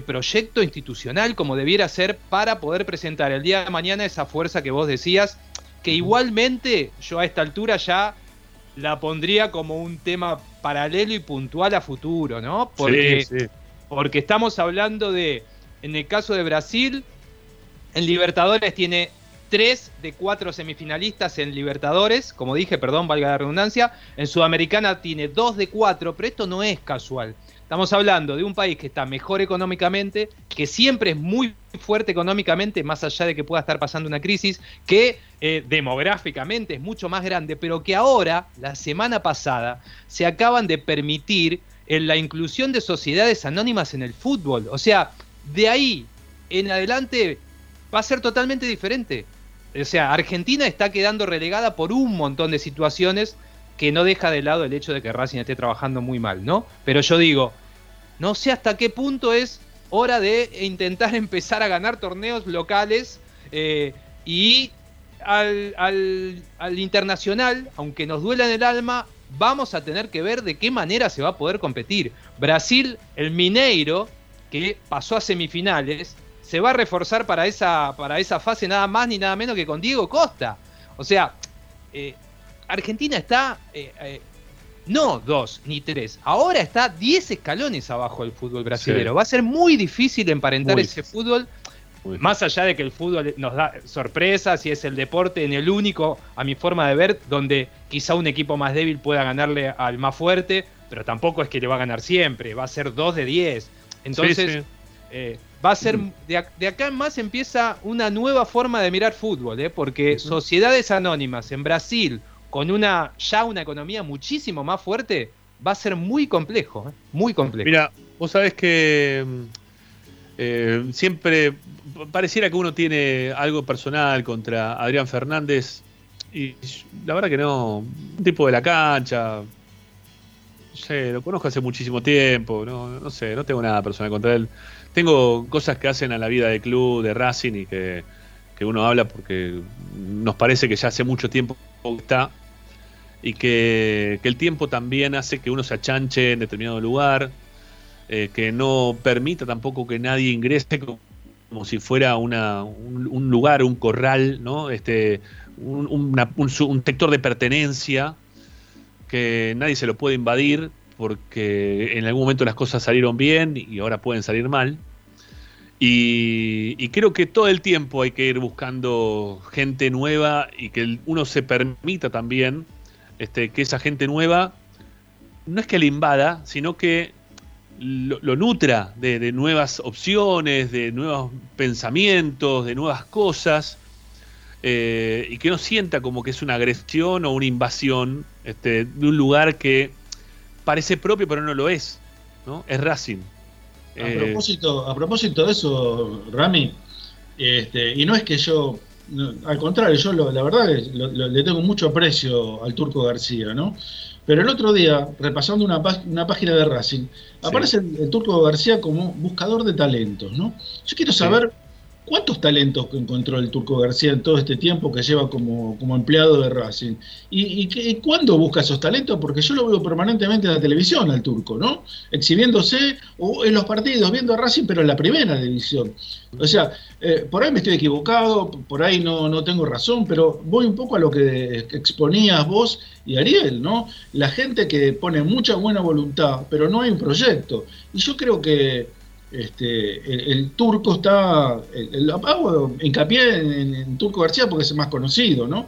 proyecto institucional como debiera ser para poder presentar el día de mañana esa fuerza que vos decías, que igualmente yo a esta altura ya la pondría como un tema paralelo y puntual a futuro, ¿no? Porque, porque estamos hablando de, en el caso de Brasil, en Libertadores tiene tres de cuatro semifinalistas en Libertadores, como dije, perdón, valga la redundancia. En Sudamericana tiene dos de cuatro, pero esto no es casual. Estamos hablando de un país que está mejor económicamente, que siempre es muy fuerte económicamente, más allá de que pueda estar pasando una crisis, que eh, demográficamente es mucho más grande, pero que ahora, la semana pasada, se acaban de permitir en la inclusión de sociedades anónimas en el fútbol. O sea, de ahí en adelante va a ser totalmente diferente. O sea, Argentina está quedando relegada por un montón de situaciones que no deja de lado el hecho de que Racing esté trabajando muy mal, ¿no? Pero yo digo, no sé hasta qué punto es hora de intentar empezar a ganar torneos locales eh, y al, al, internacional, aunque nos duela en el alma, vamos a tener que ver de qué manera se va a poder competir. Brasil, el Mineiro, que pasó a semifinales, se va a reforzar para esa, para esa fase nada más ni nada menos que con Diego Costa. O sea, eh, Argentina está, eh, eh, no dos ni tres, ahora está diez escalones abajo del fútbol brasileño. Va a ser muy difícil emparentar ese fútbol. Más allá de que el fútbol nos da sorpresas y es el deporte en el único, a mi forma de ver, donde quizá un equipo más débil pueda ganarle al más fuerte, pero tampoco es que le va a ganar siempre, va a ser dos de diez. Entonces, Va a ser, de, acá en más empieza una nueva forma de mirar fútbol, ¿eh? porque sociedades anónimas en Brasil, con una ya una economía muchísimo más fuerte, va a ser muy complejo, ¿eh? muy complejo.
Mira, vos sabés que mm, eh, siempre pareciera que uno tiene algo personal contra Adrián Fernández y la verdad que no, un tipo de la cancha, sé, lo conozco hace muchísimo tiempo, no, no sé, no tengo nada personal contra él tengo cosas que hacen a la vida de club, de Racing y que, uno habla porque nos parece que ya hace mucho tiempo está y que, el tiempo también hace que uno se achanche en determinado lugar, eh, que no permita tampoco que nadie ingrese como, si fuera una, un, lugar, un corral, ¿no? este, un, un sector de pertenencia que nadie se lo puede invadir porque en algún momento las cosas salieron bien y ahora pueden salir mal. Y, creo que todo el tiempo hay que ir buscando gente nueva y que uno se permita también este, que esa gente nueva no es que le invada, sino que lo, nutra de, nuevas opciones, de nuevos pensamientos, de nuevas cosas, eh, y que no sienta como que es una agresión o una invasión este, de un lugar que parece propio pero no lo es, ¿no? Es Racing.
A, eh, propósito, a propósito de eso, Rami, este, y no es que yo, al contrario, yo la verdad le tengo mucho aprecio al Turco García, ¿no? Pero el otro día, repasando una, página de Racing, aparece el, Turco García como buscador de talentos, ¿no? Yo quiero saber ¿Cuántos talentos encontró el Turco García en todo este tiempo que lleva como, empleado de Racing? ¿Y, y, cuándo busca esos talentos? Porque yo lo veo permanentemente en la televisión al Turco, ¿no? Exhibiéndose o en los partidos, viendo a Racing, pero en la primera división. O sea, eh, por ahí me estoy equivocado, por ahí no, no tengo razón, pero voy un poco a lo que exponías vos y Ariel, ¿no? La gente que pone mucha buena voluntad, pero no hay un proyecto. Y yo creo que este, el, turco está, el, hago hincapié en, Turco García porque es el más conocido, ¿no?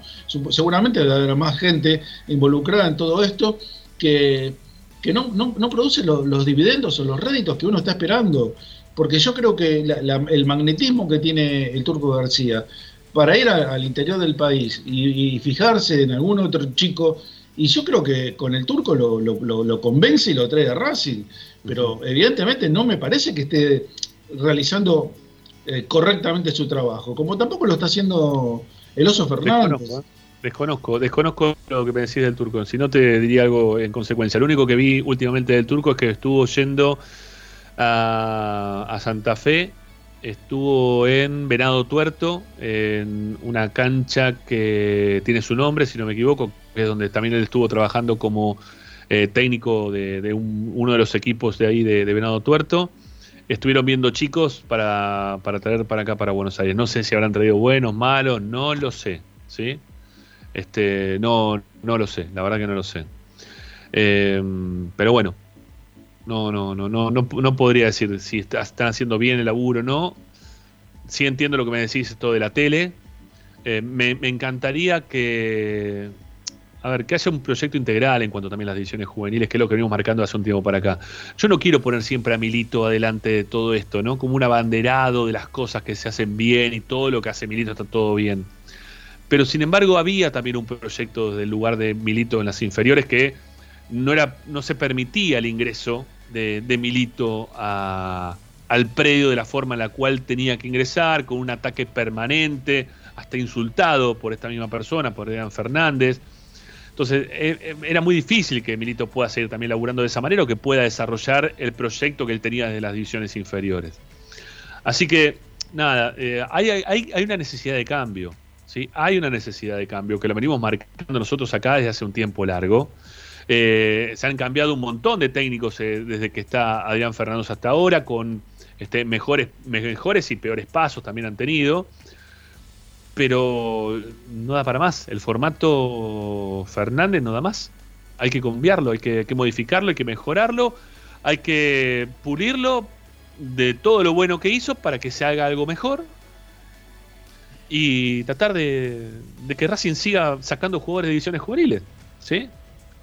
Seguramente habrá más gente involucrada en todo esto que, que no, no, produce los dividendos o los réditos que uno está esperando. Porque yo creo que el magnetismo que tiene el Turco García para ir al interior del país y, fijarse en algún otro chico, y yo creo que con el Turco lo, lo convence y lo trae a Racing pero evidentemente no me parece que esté realizando eh, correctamente su trabajo, como tampoco lo está haciendo el Oso Fernández.
¿eh? Desconozco, desconozco, lo que me decís del turco, si no te diría algo en consecuencia. Lo único que vi últimamente del turco es que estuvo yendo a, a Santa Fe, estuvo en Venado Tuerto, en una cancha que tiene su nombre, si no me equivoco, que es donde también él estuvo trabajando como eh, técnico de, uno de los equipos de ahí de, Venado Tuerto. Estuvieron viendo chicos para, traer para acá, para Buenos Aires. No sé si habrán traído buenos, malos, no lo sé. ¿sí? Este, no, no lo sé, la verdad que no lo sé. Eh, pero bueno, no, no, no, no, no, podría decir si están haciendo bien el laburo o no. Sí entiendo lo que me decís esto de la tele. Eh, me, encantaría que, a ver, que haya un proyecto integral en cuanto también a las divisiones juveniles, que es lo que venimos marcando hace un tiempo para acá. Yo no quiero poner siempre a Milito adelante de todo esto, ¿no? Como un abanderado de las cosas que se hacen bien y todo lo que hace Milito está todo bien. Pero sin embargo había también un proyecto del lugar de Milito en las inferiores que no, era, no se permitía el ingreso de, Milito al predio de la forma en la cual tenía que ingresar, con un ataque permanente, hasta insultado por esta misma persona, por Adrián Fernández. Entonces, eh, eh, era muy difícil que Milito pueda seguir también laburando de esa manera o que pueda desarrollar el proyecto que él tenía desde las divisiones inferiores. Así que, nada, eh, hay, una necesidad de cambio. ¿sí? Hay una necesidad de cambio que lo venimos marcando nosotros acá desde hace un tiempo largo. Se han cambiado un montón de técnicos desde que está Adrián Fernández hasta ahora, con este, mejores, mejores y peores pasos también han tenido pero no da para más. El formato Fernández no da más. Hay que cambiarlo, hay que, modificarlo, hay que mejorarlo, hay que pulirlo de todo lo bueno que hizo para que se haga algo mejor y tratar de, que Racing siga sacando jugadores de divisiones juveniles. ¿sí?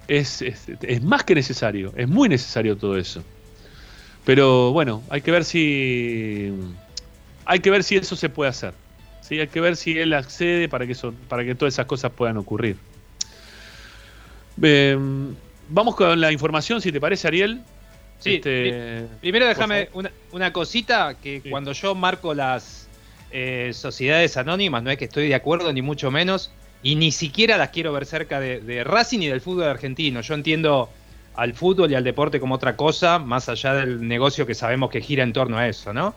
Es, es, más que necesario, es muy necesario todo eso. Pero bueno, hay que ver si hay que ver si eso se puede hacer. ¿sí? Hay que ver si él accede para que, eso, para que todas esas cosas puedan ocurrir. Em, vamos con la información, si te parece, Ariel.
Sí, este, primero déjame una, cosita, que cuando yo marco las eh, sociedades anónimas, no es que estoy de acuerdo, ni mucho menos, y ni siquiera las quiero ver cerca de, Racing y del fútbol argentino. Yo entiendo al fútbol y al deporte como otra cosa, más allá del negocio que sabemos que gira en torno a eso, ¿no?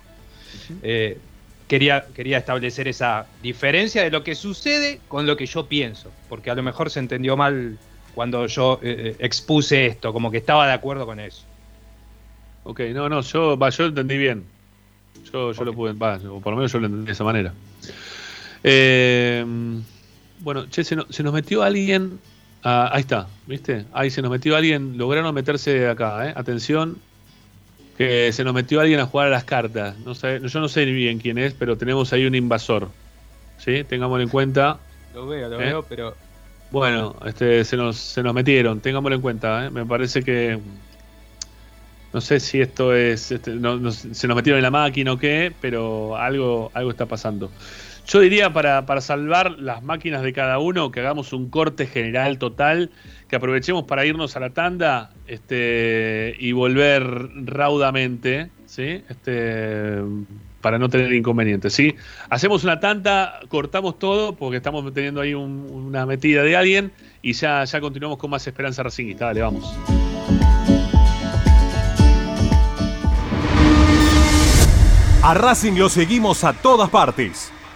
quería, quería establecer esa diferencia de lo que sucede con lo que yo pienso, porque a lo mejor se entendió mal cuando yo eh, eh, expuse esto, como que estaba de acuerdo con eso.
Ok, no, no, yo, yo lo entendí bien. Yo, yo lo pude, o por lo menos yo lo entendí de esa manera. Eh, bueno, che, se, nos metió alguien. Ah, ahí está, ¿viste? Ahí se nos metió alguien, lograron meterse acá, ¿eh? Atención, que se nos metió alguien a jugar a las cartas. No sé, yo no sé ni bien quién es, pero tenemos ahí un invasor. ¿Sí? Tengámoslo en cuenta.
Lo veo, lo ¿Eh? veo, pero.
Bueno, este, se, nos, se nos metieron, tengámoslo en cuenta. ¿eh? Me parece que. No sé si esto es. Este, se nos metieron en la máquina o qué, pero algo, algo está pasando. Yo diría para, para salvar las máquinas de cada uno que hagamos un corte general total que aprovechemos para irnos a la tanda este, y volver raudamente, ¿sí? Este, para no tener inconvenientes, ¿sí? Hacemos una tanda, cortamos todo porque estamos teniendo ahí una metida de alguien y ya, ya continuamos con más Esperanza Racingista. Dale, vamos.
A Racing lo seguimos a todas partes,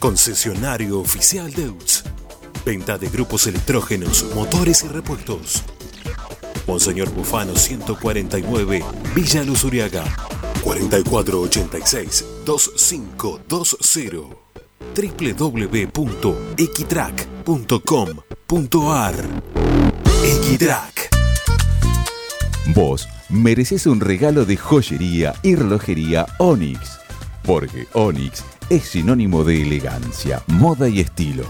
concesionario oficial de UTS. Venta de grupos electrógenos, motores y repuestos. Monseñor Bufano 149, Villa Luz Uriaga. 4486-2520. www.equitrack.com.ar Equitrack.
Vos mereces un regalo de joyería y relojería Onyx. Porque Onyx es sinónimo de elegancia, moda y estilo.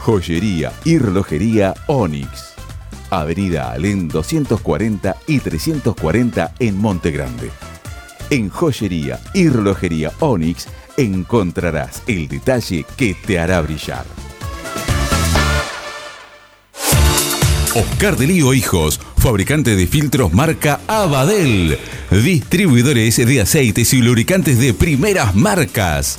Joyería y relojería Onyx. Avenida Alén 240 y 340 en Monte Grande. En joyería y relojería Onyx encontrarás el detalle que te hará brillar. Oscar de Lío Hijos, fabricante de filtros marca Abadel, distribuidores de aceites y lubricantes de primeras marcas.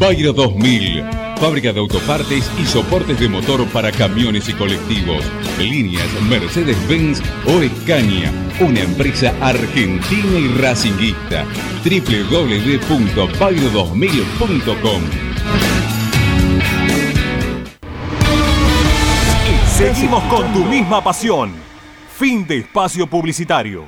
Bayro 2000, fábrica de autopartes y soportes de motor para camiones y colectivos. Líneas Mercedes-Benz o Escaña, una empresa argentina y racinguista. www.bayro2000.com
Seguimos con tu misma pasión. Fin de espacio publicitario.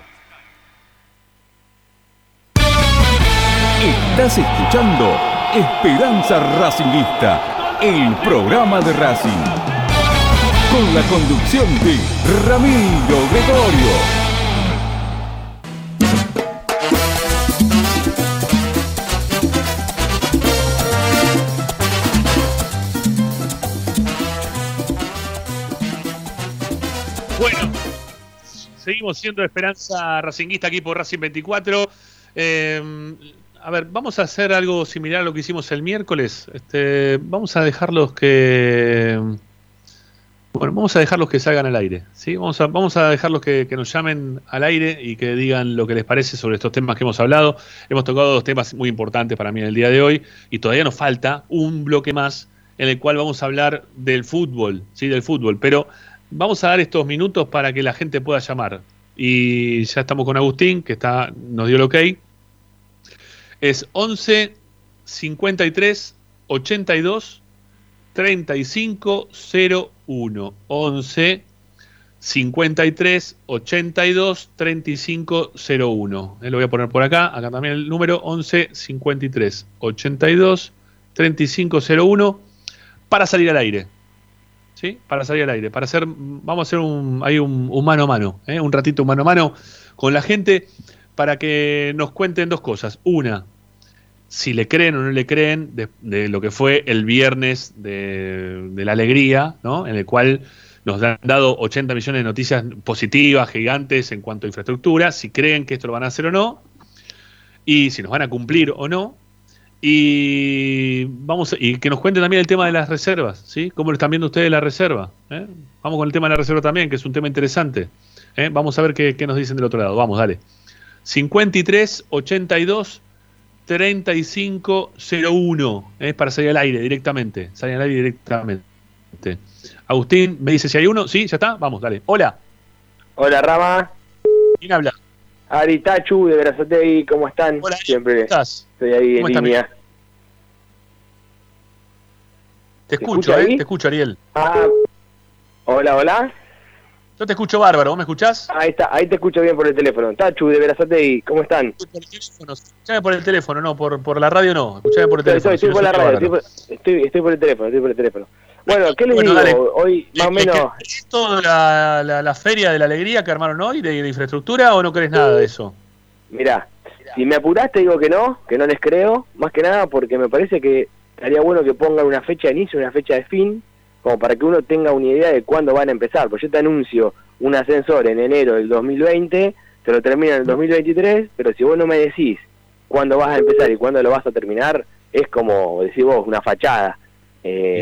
Estás escuchando Esperanza Racingista, el programa de Racing. Con la conducción de Ramiro Gregorio.
Bueno, seguimos siendo Esperanza Racinguista aquí por Racing 24. Eh, a ver, vamos a hacer algo similar a lo que hicimos el miércoles. Este, vamos a dejarlos que. Bueno, vamos a dejarlos que salgan al aire. ¿sí? Vamos, a, vamos a dejarlos que, que nos llamen al aire y que digan lo que les parece sobre estos temas que hemos hablado. Hemos tocado dos temas muy importantes para mí en el día de hoy y todavía nos falta un bloque más en el cual vamos a hablar del fútbol, ¿sí? del fútbol. Pero vamos a dar estos minutos para que la gente pueda llamar. Y ya estamos con Agustín, que está, nos dio el ok. Es 11 53 82 35 01. 11 53 82 35 01. lo voy a poner por acá. Acá también el número 11 53 82 35 01 para salir al aire. ¿Sí? Para salir al aire, para hacer, vamos a hacer un, ahí un, un mano a mano, ¿eh? un ratito mano a mano con la gente para que nos cuenten dos cosas. Una, si le creen o no le creen de, lo que fue el viernes de, la alegría, ¿no? En el cual nos han dado 80 millones de noticias positivas, gigantes en cuanto a infraestructura, si creen que esto lo van a hacer o no, y si nos van a cumplir o no. Y vamos y que nos cuenten también el tema de las reservas, ¿sí? ¿Cómo lo están viendo ustedes la reserva? ¿Eh? Vamos con el tema de la reserva también, que es un tema interesante. ¿eh? Vamos a ver qué, nos dicen del otro lado. Vamos, dale. 53 82 3501 ¿eh? para salir al aire directamente. Salir al aire directamente. Agustín me dice si hay uno. Sí, ya está. Vamos, dale. Hola.
Hola, Rama.
¿Quién habla?
Aritachu de Berazategui, ¿cómo están?
Hola,
Siempre
¿cómo estás?
estoy ahí en
¿Cómo
línea.
Te escucho, eh,
ahí?
te escucho, Ariel.
Ah, hola, hola.
Yo te escucho bárbaro, ¿vos me escuchás?
Ahí está, ahí te escucho bien por el teléfono. Tachu de Berazategui, ¿cómo están?
Escuchame por el teléfono, no, por, por la radio no, escuchame por el teléfono.
estoy, por la radio, estoy por, estoy, estoy por el teléfono, estoy por el teléfono. Bueno, ¿qué les
Bueno,
digo?
dale.
Hoy, más o
¿Es-
menos,
es- ¿Es toda la, la, la feria de la alegría que armaron hoy de, de infraestructura o no crees nada de eso?
mirá, si me apuraste digo que no, que no les creo, más que nada porque me parece que estaría bueno que pongan una fecha de inicio y una fecha de fin, como para que uno tenga una idea de cuándo van a empezar. Pues yo te anuncio un ascensor en enero del 2020, te lo termino en el 2023, pero si vos no me decís cuándo vas a empezar y cuándo lo vas a terminar, es como decís vos, una fachada. Eh,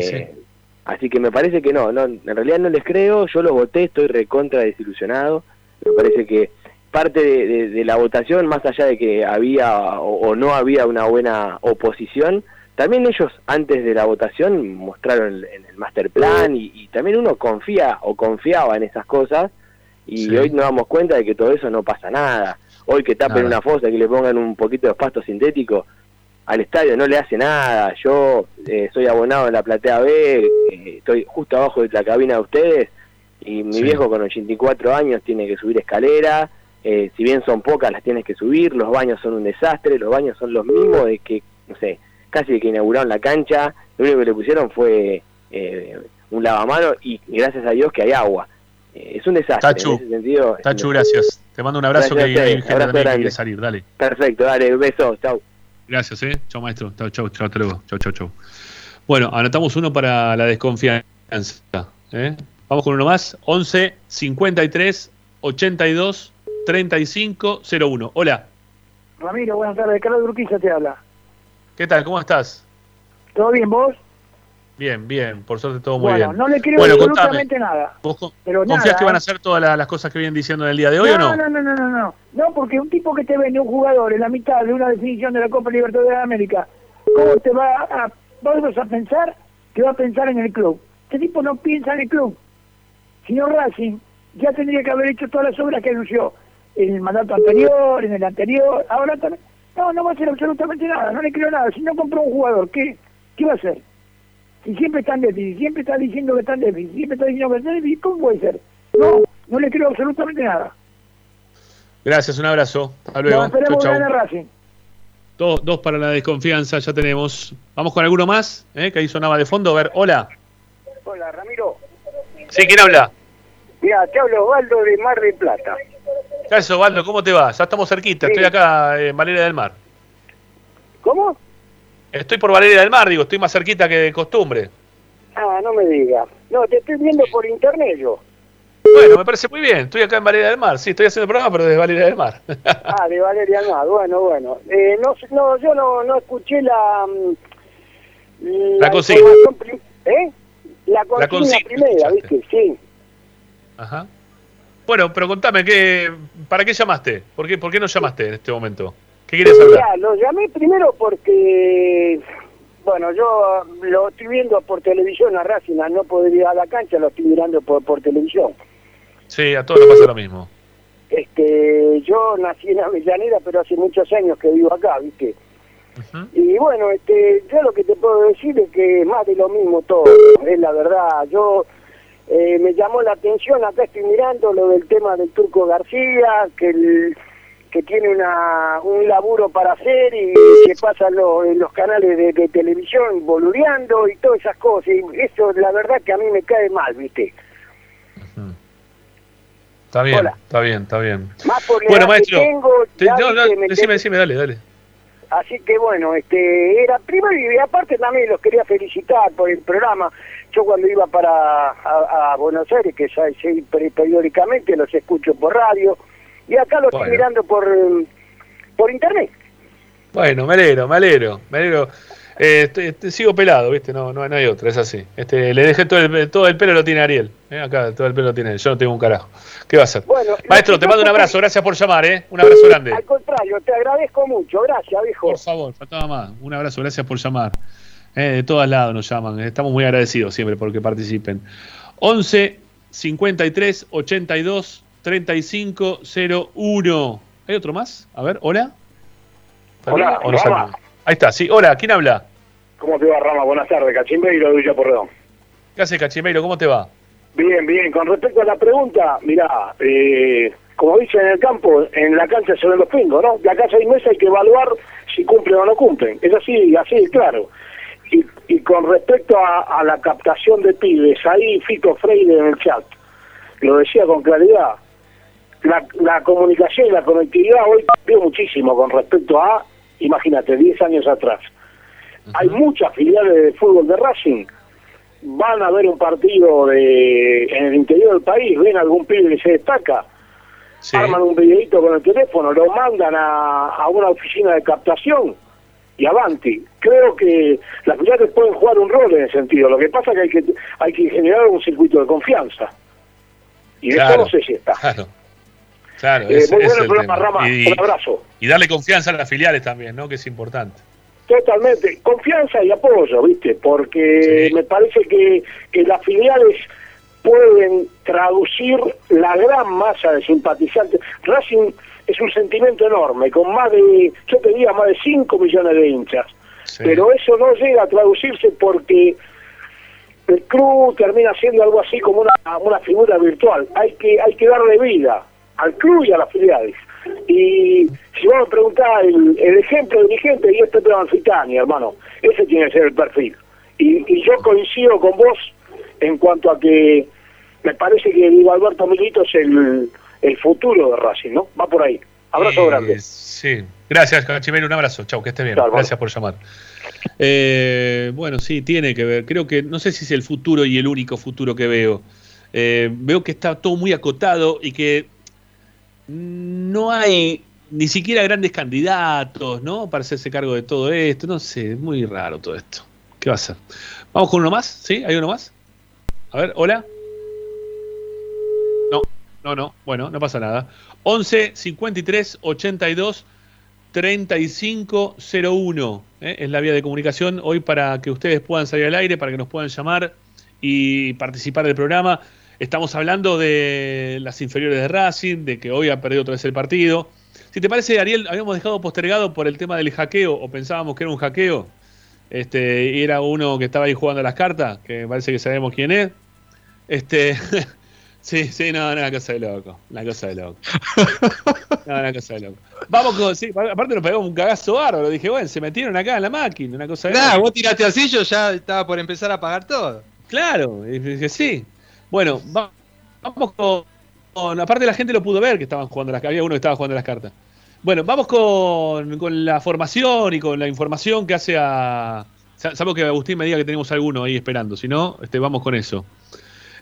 Así que me parece que no, no, en realidad no les creo, yo los voté, estoy recontra desilusionado, me parece que parte de, de- de la votación, más allá de que había o, o no había una buena oposición, también ellos antes de la votación mostraron el, el master plan y, y también uno confía o confiaba en esas cosas y
Sí.
hoy nos damos cuenta de que todo eso no pasa nada. Hoy que tapen
Nada.
una fosa, que le pongan un poquito de pasto sintético, al estadio no le hace nada. Yo eh, soy abonado en la platea B, eh, estoy justo abajo de la cabina de ustedes y mi
Sí.
viejo con 84 años tiene que subir escalera. eh, si bien son pocas, las tienes que subir. Los baños son un desastre. Los baños son los mismos de que, no sé, casi que inauguraron la cancha. Lo único que le pusieron fue eh, un lavamano y gracias a Dios que hay agua. Eh, es un desastre.
Tachu,
en ese sentido,
Tachu,
un-
gracias. Te mando un abrazo
Gracias
que hay
ustedes,
gente
abrazo
también que quiere salir, dale.
Perfecto, dale, besos, chau.
Gracias, eh. Chau, maestro. Chau, chau, chau, hasta luego. Chau, chau, chau. Bueno, anotamos uno para la desconfianza. ¿eh? Vamos con uno más. 11 53 82 35 01. Hola,
Ramiro, buenas tardes. Carlos Urquiza te habla.
¿Qué tal? ¿Cómo estás?
¿Todo bien vos?
Bien, bien. Por suerte todo muy
bueno,
bien.
no le creo
Bueno,
absolutamente nada.
¿Vos co-
Pero
confías
nada,
que van a
¿eh?
hacer todas la- las cosas que vienen diciendo en el día de hoy o no?
no, no, no, no, no. No, porque un tipo que te vende un jugador en la mitad de una definición de la Copa Libertadores de América ¿cómo te va a, vamos a pensar que va a pensar en el club? Este tipo no piensa en el club. Señor Racing ya tendría que haber hecho todas las obras que anunció en el mandato anterior, en el anterior, ahora también. No, no va a hacer absolutamente nada, no le creo nada. Si no compró un jugador, ¿qué, qué va a hacer? Si siempre está en déficit, siempre está diciendo que está en déficit, siempre está diciendo que está en déficit, ¿cómo puede ser? No, no le creo absolutamente nada.
Gracias, un abrazo. Hasta luego.
No, esperemos
Chau, chau.
Racing.
Dos, dos para la desconfianza, ya tenemos. Vamos con alguno más, ¿eh? que ahí sonaba de fondo. A ver, hola.
Hola, Ramiro.
Sí, ¿quién habla?
Mira, te hablo Osvaldo de Mar del Plata.
¿Qué haces, Osvaldo? ¿Cómo te va? Ya estamos cerquita,
Sí.
estoy acá en Valeria del Mar.
¿Cómo?
Estoy por Valeria del Mar, digo, estoy más cerquita que de costumbre.
Ah, no me digas. No, te estoy viendo por internet yo.
Bueno, me parece muy bien, estoy acá en Valeria del Mar. Sí, estoy haciendo el programa, pero desde Valeria del Mar.
Ah, de Valeria Mar. Bueno, bueno. Eh, no, no, yo no, no escuché la... mm,
La consigna.
información prim- ¿Eh? La consigna,
consigna,
primera, ¿viste? Sí.
Ajá. Bueno, pero contame, ¿qué, ¿para qué llamaste? ¿Por qué, ¿Por qué no llamaste en este momento? ¿Qué querías hablar?
Mirá, lo llamé primero porque, bueno, yo lo estoy viendo por televisión a Racing, al no poder ir a la cancha, lo estoy mirando por, por televisión.
Sí, a todos nos pasa lo mismo.
Este, yo nací en Avellaneda, pero hace muchos años que vivo acá, ¿viste? Y bueno, este, yo lo que te puedo decir es que más de lo mismo todo, es la verdad. Yo eh, me llamó la atención, acá estoy mirando lo del tema del Turco García, que el- que tiene una, un laburo para hacer y que pasa lo- en los canales de, de televisión boludeando y todas esas cosas. Y eso, la verdad, que a mí me cae mal, ¿viste?
Está bien,
Hola.
está bien, está bien.
Más por
Bueno,
que
maestro,
tengo,
te-
ya,
no, no,
viste, me
decime,
tengo-
decime, dale, dale.
Así que bueno, este era primero y aparte también los quería felicitar por el programa. Yo cuando iba para a, a Buenos Aires, que ya periódicamente los escucho por radio, y acá los
Bueno.
estoy mirando por por internet.
Bueno, me alegro, me alegro, me alegro. Eh, estoy- estoy- sigo pelado, ¿viste? No, no, no hay otra, es así. Este, le dejé todo el, todo el pelo lo tiene Ariel. ¿eh? Acá todo el pelo lo tiene él. Yo no tengo un carajo. ¿Qué va a hacer?
Bueno,
Maestro, te mando un abrazo. Gracias por llamar, ¿eh? Un abrazo grande.
Al contrario, te agradezco mucho. Gracias, viejo.
Por favor, faltaba más. Un abrazo, gracias por llamar. Eh, de todos lados nos llaman. Estamos muy agradecidos siempre porque participen. 11 53 82 35 01. ¿Hay otro más? A ver, hola.
Hola,
¿O no
Rama.
Ahí está, sí. Hola, ¿quién habla?
¿Cómo te va, Rama? Buenas tardes, Cachimbeiro de Villa Porredón.
¿Qué hace, Cachimeiro? ¿Cómo te va?
Bien, bien. Con respecto a la pregunta, mirá, eh, como dicen en el campo, en la cancha se ven los pingos, ¿no? De acá a seis meses hay que evaluar si cumplen o no cumplen. Es así, así claro. Y, con respecto a, a la captación de pibes, ahí Fito Freire en el chat lo decía con claridad. La, la comunicación y la conectividad hoy cambió muchísimo con respecto a, imagínate, 10 años atrás. Hay muchas filiales de fútbol de Racing van a ver un partido de en el interior del país, ven algún pibe que se destaca, arman un videito con el teléfono, lo mandan a, a una oficina de captación y avanti. Creo que las filiales pueden jugar un rol en ese sentido. Lo que pasa es que hay que, hay que generar un circuito de confianza. Y
Claro,
eso no sé si está.
Claro. Claro,
Eh, muy bueno
es
el programa,
tema.
Rama.
Y,
Un abrazo.
y darle confianza a las filiales también, ¿no? Que es importante.
Totalmente, confianza y apoyo, ¿viste? Porque me parece que, que las filiales pueden traducir la gran masa de simpatizantes. Racing es un sentimiento enorme, con más de, yo te diría, más de 5 millones de hinchas. Pero eso no llega a traducirse porque el club termina siendo algo así como una, una figura virtual. Hay que, hay que darle vida al club y a las filiales. Y si vos me preguntás el, el ejemplo dirigente, y es Pedro Anfitani, hermano, ese tiene que ser el perfil. Y, y yo coincido con vos en cuanto a que me parece que Diego Alberto Milito es el, el futuro de Racing, ¿no? Va por ahí. Abrazo
Eh,
grande.
Sí, gracias, Cachimero. Un abrazo. Chau, que esté bien. Gracias por llamar. Eh, bueno, sí, tiene que ver. Creo que no sé si es el futuro y el único futuro que veo. Eh, veo que está todo muy acotado y que no hay ni siquiera grandes candidatos, ¿no? Para hacerse cargo de todo esto. No sé, es muy raro todo esto. ¿Qué va a ser? Vamos con uno más, ¿sí? ¿Hay uno más? A ver, hola. No, no, no. Bueno, no pasa nada. 11 53 82 3501. ¿eh? Es la vía de comunicación hoy para que ustedes puedan salir al aire, para que nos puedan llamar y participar del programa. Estamos hablando de las inferiores de Racing, de que hoy ha perdido otra vez el partido. Si te parece, Ariel, habíamos dejado postergado por el tema del hackeo, o pensábamos que era un hackeo, este, y era uno que estaba ahí jugando las cartas, que parece que sabemos quién es. Este, sí, sí, no, no, una cosa de loco, una cosa de loco. No, una cosa de loco. Vamos con, sí, aparte nos pegamos un cagazo bárbaro, dije, bueno, se metieron acá en la máquina, una cosa de
Nada, vos tiraste así, yo ya estaba por empezar a pagar todo.
Claro, y dije, sí. Bueno, vamos con, Aparte la gente lo pudo ver que estaban jugando las Había uno que estaba jugando las cartas. Bueno, vamos con, la formación y con la información que hace a. Sabemos que Agustín me diga que tenemos alguno ahí esperando. Si no, este, vamos con eso.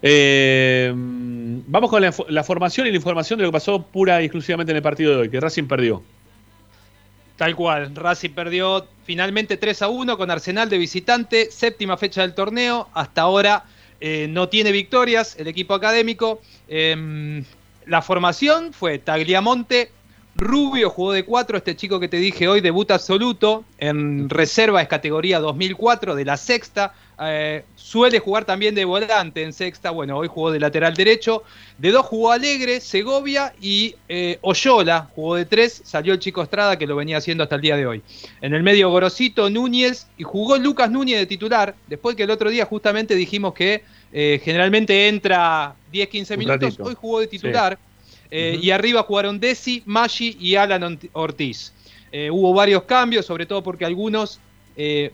Eh, vamos con la, formación y la información de lo que pasó pura y exclusivamente en el partido de hoy, que Racing perdió.
Tal cual, Racing perdió finalmente 3 a 1 con Arsenal de visitante, séptima fecha del torneo. Hasta ahora eh, no tiene victorias el equipo académico. Em, la formación fue Tagliamonte, Rubio jugó de 4, este chico que te dije hoy, debut absoluto, en reserva es categoría 2004 de la sexta, eh, suele jugar también de volante en sexta, bueno, hoy jugó de lateral derecho, de 2 jugó Alegre, Segovia y eh, Oyola, jugó de 3, salió el chico Estrada que lo venía haciendo hasta el día de hoy. En el medio Gorosito, Núñez y jugó Lucas Núñez de titular, después que el otro día justamente dijimos que eh, generalmente entra 10-15 minutos, hoy jugó de titular. Eh, y arriba jugaron Desi, Maggi y Alan Ortiz. Eh, hubo varios cambios, sobre todo porque algunos eh,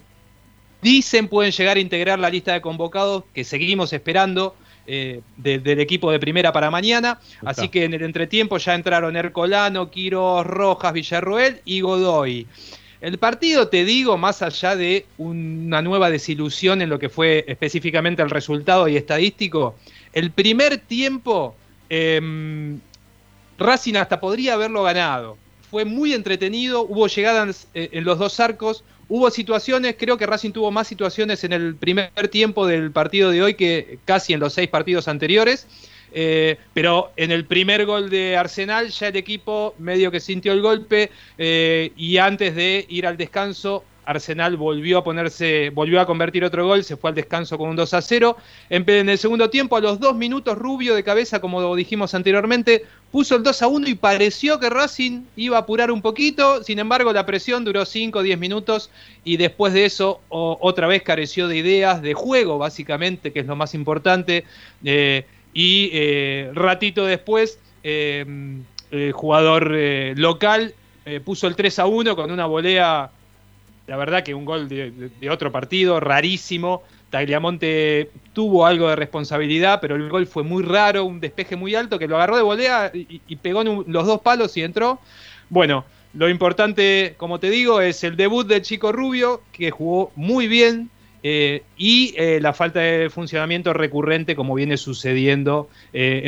dicen pueden llegar a integrar la lista de convocados que seguimos esperando del equipo de primera para mañana. Así que en el entretiempo ya entraron Ercolano, Quiroz, Rojas, Villarroel y Godoy. El partido, te digo, más allá de una nueva desilusión en lo que fue específicamente el resultado y estadístico, el primer tiempo em, Racing hasta podría haberlo ganado. Fue muy entretenido, hubo llegadas eh, en los dos arcos, hubo situaciones, creo que Racing tuvo más situaciones en el primer tiempo del partido de hoy que casi en los seis partidos anteriores. Eh, pero en el primer gol de Arsenal ya el equipo medio que sintió el golpe eh, y antes de ir al descanso Arsenal volvió a ponerse, volvió a convertir otro gol, se fue al descanso con un 2 a 0. En, el segundo tiempo, a los dos minutos, Rubio de cabeza, como dijimos anteriormente, puso el 2 a 1 y pareció que Racing iba a apurar un poquito. Sin embargo, la presión duró 5 o 10 minutos y después de eso, otra vez careció de ideas, de juego, básicamente, que es lo más importante. Eh, y eh, ratito después, eh, el jugador local puso el 3 a 1 con una volea la verdad que un gol de, otro partido, rarísimo. Tagliamonte tuvo algo de responsabilidad, pero el gol fue muy raro, un despeje muy alto que lo agarró de volea y, pegó en los dos palos y entró. Bueno, lo importante, como te digo, es el debut del chico Rubio, que jugó muy bien, eh, y eh, la falta de funcionamiento recurrente como viene sucediendo eh,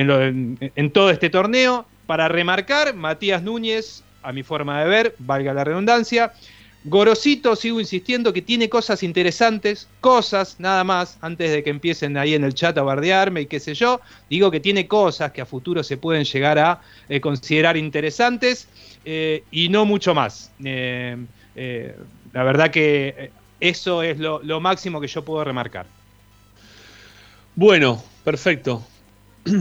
en, todo este torneo. Para remarcar, Matías Núñez, a mi forma de ver, valga la redundancia, Gorosito, sigo insistiendo que tiene cosas interesantes, cosas nada más, antes de que empiecen ahí en el chat a bardearme y qué sé yo, digo que tiene cosas que a futuro se pueden llegar a eh, considerar interesantes eh, y no mucho más. Eh, la verdad que eso es lo, máximo que yo puedo remarcar.
Bueno, perfecto. hay,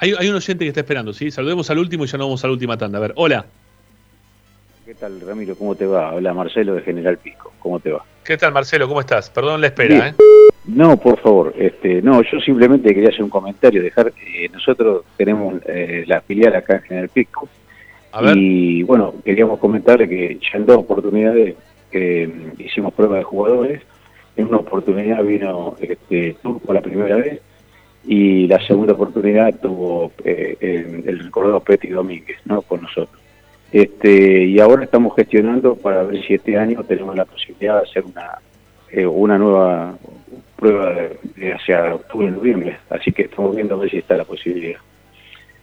hay un oyente que está esperando, ¿sí? Saludemos al último y ya no vamos a la última tanda. A ver, hola.
¿Qué tal, Ramiro? ¿Cómo te va? Habla Marcelo de General Pico. ¿Cómo te va?
¿Qué tal, Marcelo? ¿Cómo estás? Perdón la espera, ¿eh?
No, por favor. Este, no, yo simplemente quería hacer un comentario. Dejar, eh, nosotros tenemos eh, la filial acá en General Pico. Y bueno, queríamos comentarle que ya en dos oportunidades mm, hicimos pruebas de jugadores. En una oportunidad vino este, Turco la primera vez y la segunda oportunidad tuvo eh, el, el recordado Petty Domínguez, ¿no? Con nosotros. Este, y ahora estamos gestionando para ver si este año tenemos la posibilidad de hacer una, eh, una nueva prueba de, hacia octubre, noviembre. Así que estamos viendo a ver si está la posibilidad.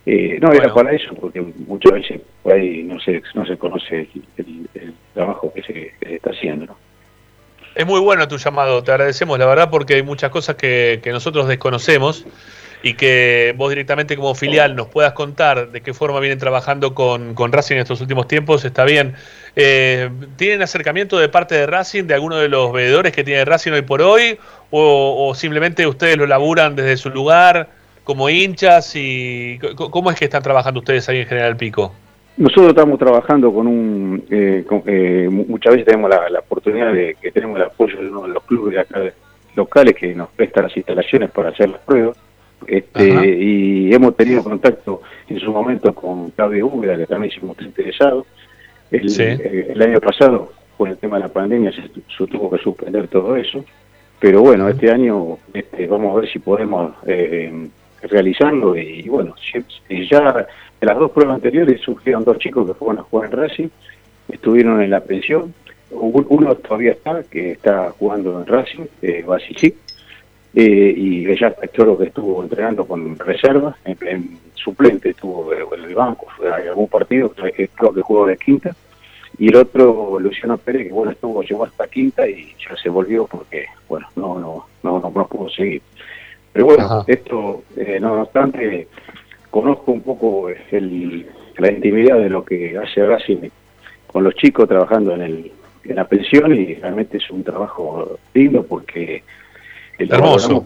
Eh, no, era para eso, porque muchas veces por ahí no se, no se conoce el, trabajo que se, está haciendo.
Es muy bueno tu llamado, te agradecemos la verdad porque hay muchas cosas que, que nosotros desconocemos y que vos directamente como filial nos puedas contar de qué forma vienen trabajando con, con Racing en estos últimos tiempos, está bien. Eh, ¿Tienen acercamiento de parte de Racing, de alguno de los veedores que tiene Racing hoy por hoy? ¿O, simplemente ustedes lo laburan desde su lugar como hinchas? y ¿Cómo es que están trabajando ustedes ahí en General Pico?
Nosotros estamos trabajando con un... Eh, eh, muchas veces tenemos la, oportunidad de que tenemos el apoyo de uno de los clubes acá locales que nos prestan las instalaciones para hacer las pruebas este, y hemos tenido contacto en su momento con Claudio Úbeda, que también hicimos interesado. El, eh, el, año pasado, con el tema de la pandemia, se, tuvo que suspender todo eso. Pero bueno, este año este, vamos a ver si podemos eh, realizarlo. Y, bueno, ya de las dos pruebas anteriores surgieron dos chicos que fueron a jugar en Racing, estuvieron en la pensión. Uno todavía está, que está jugando en Racing, eh, Basichic eh, y ella lo que estuvo entrenando con reserva, en, suplente estuvo en el banco, fue a algún partido, creo que jugó de quinta, y el otro, Luciano Pérez, que bueno, estuvo, llegó hasta quinta y ya se volvió porque, bueno, no, no, no, no, pudo seguir. Pero bueno, esto, eh, no obstante, conozco un poco el, la intimidad de lo que hace Racing con los chicos trabajando en, el, en la pensión y realmente es un trabajo lindo porque
Hermoso.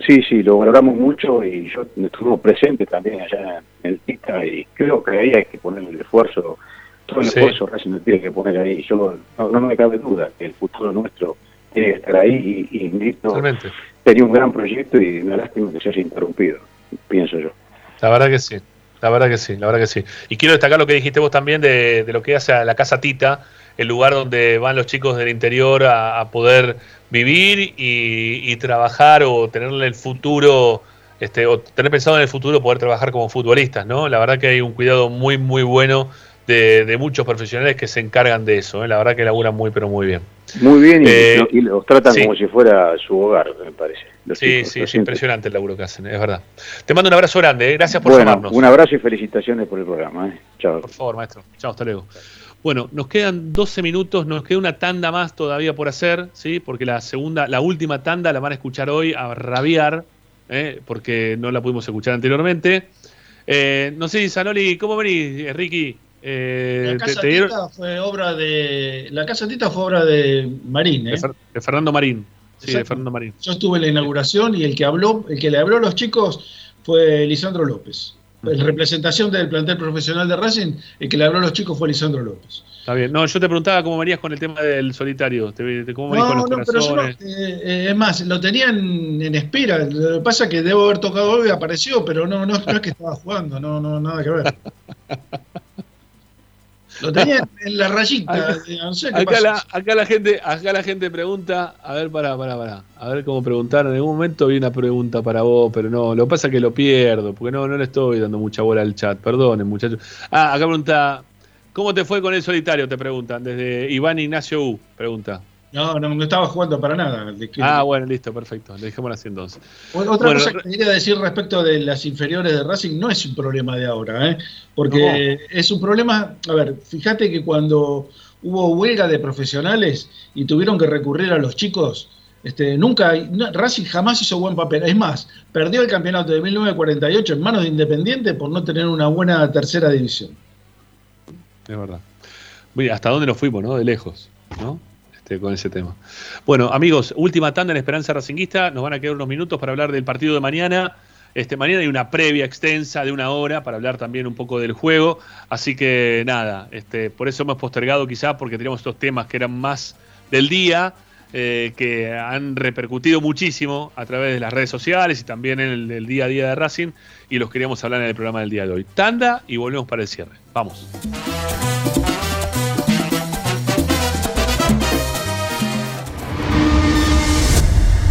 sí, sí, lo valoramos mucho y yo estuve presente también allá en el TICA y creo que ahí hay que poner el esfuerzo, todo el esfuerzo Racing tiene que poner ahí. Yo no, me cabe duda que el futuro nuestro tiene que estar ahí y, y tenía un gran proyecto y una lástima que se haya interrumpido, pienso yo.
La verdad que sí. La verdad que sí, la verdad que sí. Y quiero destacar lo que dijiste vos también de, de lo que hace a la Casa Tita, el lugar donde van los chicos del interior a, poder vivir y, trabajar o tenerle el futuro, este, o tener pensado en el futuro poder trabajar como futbolistas, ¿no? La verdad que hay un cuidado muy, muy bueno de, muchos profesionales que se encargan de eso, ¿eh? la verdad que laburan muy, pero muy bien.
Muy bien, y, eh, los tratan como si fuera su hogar, me parece.
sí, sí, es impresionante el laburo que hacen, es verdad. Te mando un abrazo grande, ¿eh? gracias por llamarnos.
Un abrazo y felicitaciones por el programa. Chao.
Por favor, maestro. Chao, hasta luego. Bueno, nos quedan 12 minutos, nos queda una tanda más todavía por hacer, ¿sí? Porque la segunda, la última tanda la van a escuchar hoy a rabiar, ¿eh? porque no la pudimos escuchar anteriormente. Eh, no sé, Sanoli, ¿cómo venís, Ricky?
Eh, la Casa Tita fue obra de. La Casa Tita fue obra de Marín, ¿eh?
De, Fernando Marín. Sí, de Fernando Marín.
Yo estuve en la inauguración y el que habló, el que le habló a los chicos fue Lisandro López. En representación del plantel profesional de Racing, el que le habló a los chicos fue Lisandro López.
Está bien. No, yo te preguntaba cómo venías con el tema del solitario. ¿Cómo no, con los no, pero
eh, eh, es más, lo tenían en espera. Lo que pasa es que debo haber tocado hoy y apareció, pero no, no, no es que estaba jugando, no, no, nada que ver. Lo tenía en la rayita.
Acá, La, acá, la, gente, acá la gente pregunta, a ver, para, para, para. A ver cómo preguntar. En algún momento vi una pregunta para vos, pero no, lo que pasa es que lo pierdo, porque no, no le estoy dando mucha bola al chat. Perdonen, muchachos. Ah, acá pregunta, ¿cómo te fue con el solitario? Te preguntan, desde Iván Ignacio U, pregunta.
No, no, no estaba jugando para nada.
Ah, bueno, listo, perfecto. Le dejemos así entonces.
otra cosa que quería decir respecto de las inferiores de Racing no es un problema de ahora, ¿eh? porque es un problema. A ver, fíjate que cuando hubo huelga de profesionales y tuvieron que recurrir a los chicos, este, nunca, Racing jamás hizo buen papel. Es más, perdió el campeonato de 1948 en manos de Independiente por no tener una buena tercera división.
Es verdad. ¿Hasta dónde nos fuimos, no? De lejos, ¿no? Este, con ese tema. Bueno, amigos, última tanda en Esperanza Racinguista. Nos van a quedar unos minutos para hablar del partido de mañana. Este, mañana hay una previa extensa de una hora para hablar también un poco del juego. Así que nada, este, por eso hemos postergado quizás porque teníamos estos temas que eran más del día, eh, que han repercutido muchísimo a través de las redes sociales y también en el día a día de Racing y los queríamos hablar en el programa del día de hoy. Tanda y volvemos para el cierre. Vamos.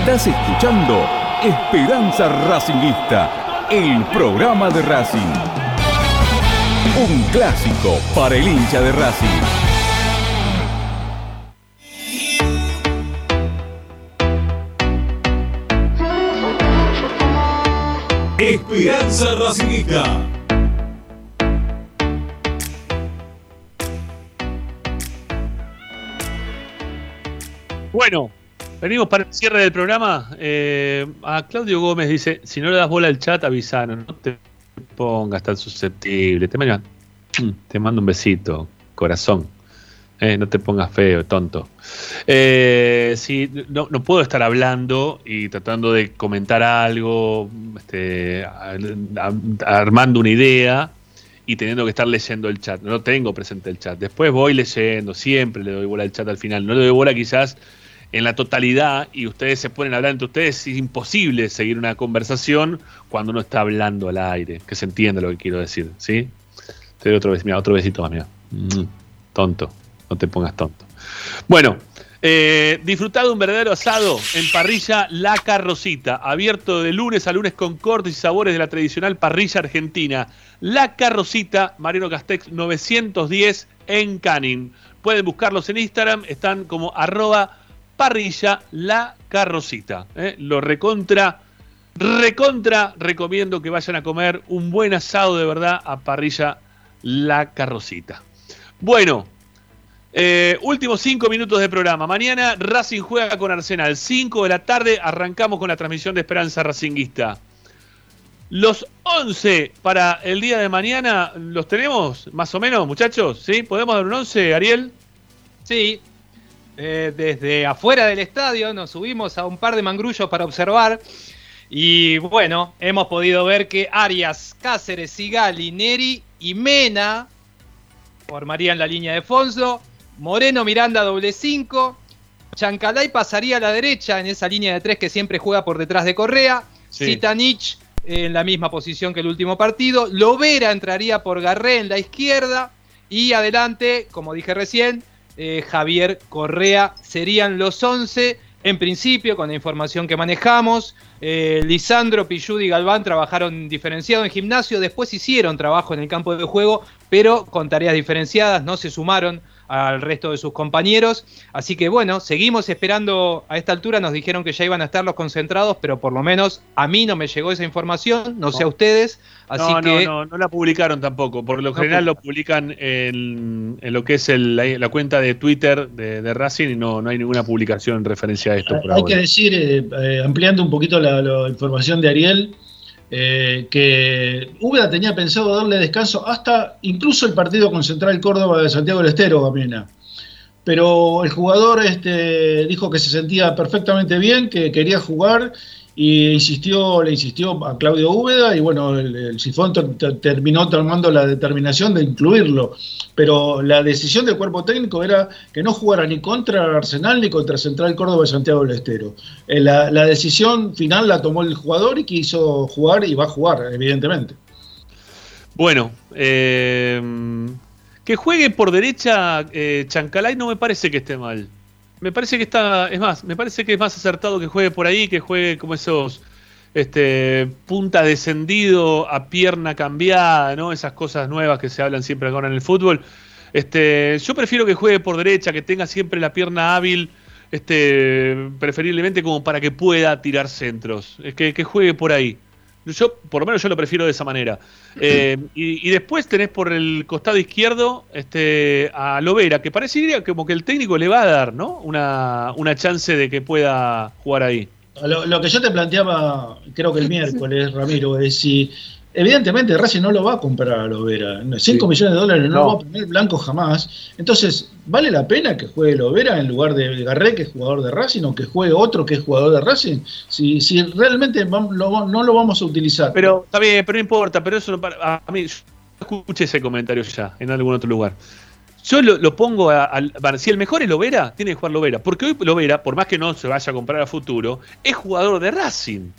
Estás escuchando Esperanza Racingista, el programa de Racing. Un clásico para el hincha de Racing.
Esperanza Racingista.
Bueno, Venimos para el cierre del programa. Eh, a Claudio Gómez dice: si no le das bola al chat, avisanos. No te pongas tan susceptible. Te, mando, te mando un besito, corazón. Eh, no te pongas feo, tonto. Eh, no, puedo estar hablando y tratando de comentar algo, este, armando una idea y teniendo que estar leyendo el chat. No tengo presente el chat. Después voy leyendo, siempre le doy bola al chat al final. No le doy bola quizás en la totalidad y ustedes se ponen a hablar entre ustedes, es imposible seguir una conversación cuando uno está hablando al aire, que se entienda lo que quiero decir, ¿sí? Te doy otro, mira, otro besito más. Mm, tonto, no te pongas tonto. Bueno, eh, disfrutad de un verdadero asado en parrilla La Carrocita, abierto de lunes a lunes con cortes y sabores de la tradicional parrilla argentina. La Carrocita, Mariano Castex 910 en Canning. Pueden buscarlos en Instagram, están como arroba parrilla La Carrocita. ¿eh? Lo recontra, recontra recomiendo que vayan a comer un buen asado de verdad a parrilla La Carrocita. Bueno, eh, últimos cinco minutos de programa. Mañana Racing juega con Arsenal. 5 de la tarde arrancamos con la transmisión de Esperanza Racinguista. Los 11 para el día de mañana, ¿los tenemos más o menos, muchachos? ¿Sí? ¿Podemos dar un 11, Ariel?
Sí, eh, desde afuera del estadio, nos subimos a un par de mangrullos para observar. Y bueno, hemos podido ver que Arias, Cáceres, Sigali, Neri y Mena formarían la línea de Fonso. Moreno, Miranda, doble 5. Chancalay pasaría a la derecha en esa línea de tres que siempre juega por detrás de Correa. Zitanich en la misma posición que el último partido. Lovera entraría por Garré en la izquierda. Y adelante, como dije recién, eh, Javier Correa. Serían los 11 en principio, con la información que manejamos. Eh, Lisandro, Pillud y Galván trabajaron diferenciado en gimnasio, después hicieron trabajo en el campo de juego, pero con tareas diferenciadas, no se sumaron al resto de sus compañeros. Así que bueno, seguimos esperando a esta altura. Nos dijeron que ya iban a estar los concentrados, pero por lo menos a mí no me llegó esa información, no, sé a ustedes. Así
no,
que...
no, no, no la publicaron tampoco. Por lo general lo publican en, en, lo que es el, la, la, cuenta de Twitter de, de, Racing y no, no hay ninguna publicación en referencia a esto.
Por hay ahora. que decir, eh, eh, ampliando un poquito la, la información de Ariel, eh, que Úbeda tenía pensado darle descanso hasta incluso el partido con Central Córdoba de Santiago del Estero, Gamina. Pero el jugador este, dijo que se sentía perfectamente bien, que quería jugar y insistió, le insistió a Claudio Úbeda y bueno, el, el Sifón terminó tomando la determinación de incluirlo. Pero la decisión del cuerpo técnico era que no jugara ni contra Arsenal ni contra Central Córdoba de Santiago del Estero. Eh, la, la decisión final la tomó el jugador y quiso jugar y va a jugar, evidentemente.
Bueno, eh, que juegue por derecha eh, Chancalay no me parece que esté mal. Me parece que está, es más, me parece que es más acertado que juegue por ahí, que juegue como esos este, punta descendido a pierna cambiada, ¿no? Esas cosas nuevas que se hablan siempre ahora en el fútbol. Este, yo prefiero que juegue por derecha, que tenga siempre la pierna hábil, este, preferiblemente como para que pueda tirar centros, que, que juegue por ahí. Yo, por lo menos yo lo prefiero de esa manera. Eh, y, y, después tenés por el costado izquierdo este, a Lovera, que parecería como que el técnico le va a dar, ¿no? Una, una chance de que pueda jugar ahí.
Lo, lo, que yo te planteaba, creo que el miércoles, Ramiro, es si evidentemente Racing no lo va a comprar a Lovera. 5 sí. millones de dólares no, no, va a poner blanco jamás. Entonces, ¿vale la pena que juegue Lovera en lugar de Garré, que es jugador de Racing, o que juegue otro que es jugador de Racing? Si, si realmente vamos, lo, no lo vamos a utilizar.
Pero está bien, pero no importa, pero eso no para, a mí, yo escuché ese comentario ya en algún otro lugar. Yo lo, lo pongo a, a, Si el mejor es Lovera, tiene que jugar Lovera. Porque hoy Lovera, por más que no se vaya a comprar a futuro, es jugador de Racing.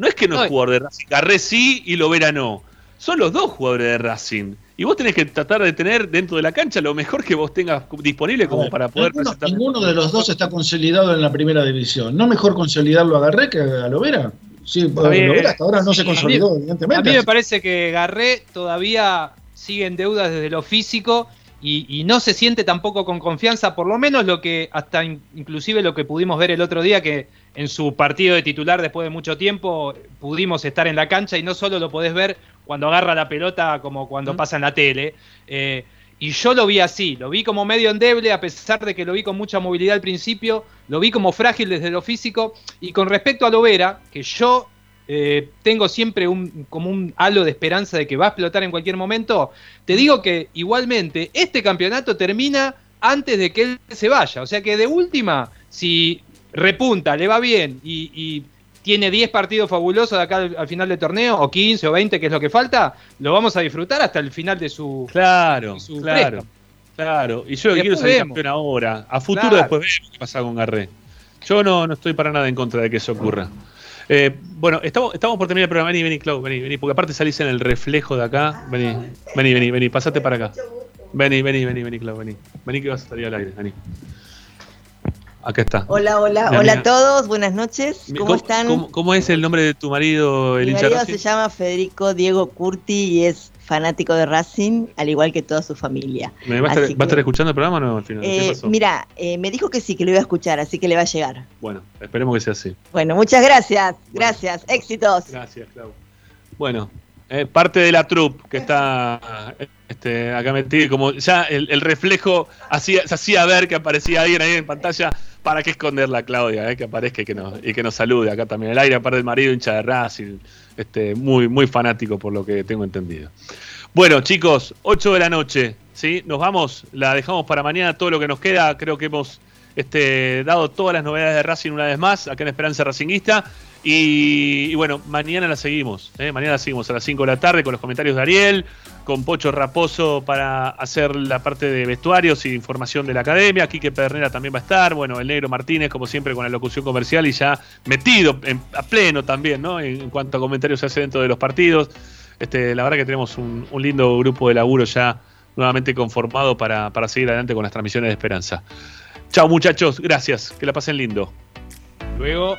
No es que no, no es jugador de Racing. Garré sí y Lovera no. Son los dos jugadores de Racing. Y vos tenés que tratar de tener dentro de la cancha lo mejor que vos tengas disponible como ver, para poder
ninguno, ninguno de los dos está consolidado en la primera división. ¿No mejor consolidarlo a Garré que a Lovera? Sí, Lovera hasta ahora no se consolidó,
a mí,
evidentemente.
A mí me parece que Garré todavía sigue en deuda desde lo físico y, y, no se siente tampoco con confianza, por lo menos lo que hasta in, inclusive lo que pudimos ver el otro día, que en su partido de titular después de mucho tiempo pudimos estar en la cancha y no solo lo podés ver cuando agarra la pelota como cuando pasa en la tele. Eh, y yo lo vi así, lo vi como medio endeble, a pesar de que lo vi con mucha movilidad al principio, lo vi como frágil desde lo físico. Y con respecto a Lovera, que yo eh, tengo siempre un, como un halo de esperanza de que va a explotar en cualquier momento, te digo que igualmente este campeonato termina antes de que él se vaya. O sea que de última, si repunta, le va bien y, y tiene 10 partidos fabulosos de acá al, al, final del torneo, o 15 o 20, que es lo que falta, lo vamos a disfrutar hasta el final de su.
Claro, de su claro. Claro, y yo quiero ser campeón ahora. A futuro claro. después vemos qué pasa con Garré. Yo no, no estoy para nada en contra de que eso ocurra. Eh, bueno, estamos, estamos por terminar el programa. Vení, vení, Clau, vení, vení, porque aparte salís en el reflejo de acá. Vení, vení, vení, vení, pasate para acá. Vení, vení, vení, vení, Clau, vení. Vení que vas a salir al aire, vení. Acá está.
Hola, hola, hola a todos, buenas noches. ¿Cómo,
¿Cómo
están?
¿cómo, ¿Cómo, es el nombre de tu marido, el
Mi marido se llama Federico Diego Curti y es fanático de Racing, al igual que toda su familia.
¿Me va, a estar, ¿va a estar escuchando el programa o no al final?
Eh, mira, eh, me dijo que sí, que lo iba a escuchar, así que le va a llegar.
Bueno, esperemos que sea así.
Bueno, muchas gracias, gracias, bueno. éxitos.
Gracias, Clau. Bueno, eh, parte de la troupe que está este, acá metido, como ya el, el reflejo hacía, se hacía ver que aparecía alguien ahí en pantalla, para qué esconderla, Claudia, eh, que aparezca y que, nos, y que nos salude acá también. El aire, aparte del marido, hincha de Racing, este, muy, muy fanático por lo que tengo entendido. Bueno, chicos, 8 de la noche, ¿sí? Nos vamos, la dejamos para mañana, todo lo que nos queda, creo que hemos este, dado todas las novedades de Racing una vez más, acá en Esperanza Racinguista. Y, bueno, mañana la seguimos. ¿eh? Mañana la seguimos a las 5 de la tarde con los comentarios de Ariel, con Pocho Raposo para hacer la parte de vestuarios y información de la academia. Quique Pedernera también va a estar. Bueno, el Negro Martínez, como siempre, con la locución comercial y ya metido a pleno también, ¿no? En, en, cuanto a comentarios se hace dentro de los partidos. Este, la verdad que tenemos un, un lindo grupo de laburo ya nuevamente conformado para, para seguir adelante con las transmisiones de Esperanza. Chao muchachos, gracias, que la pasen lindo.
Luego.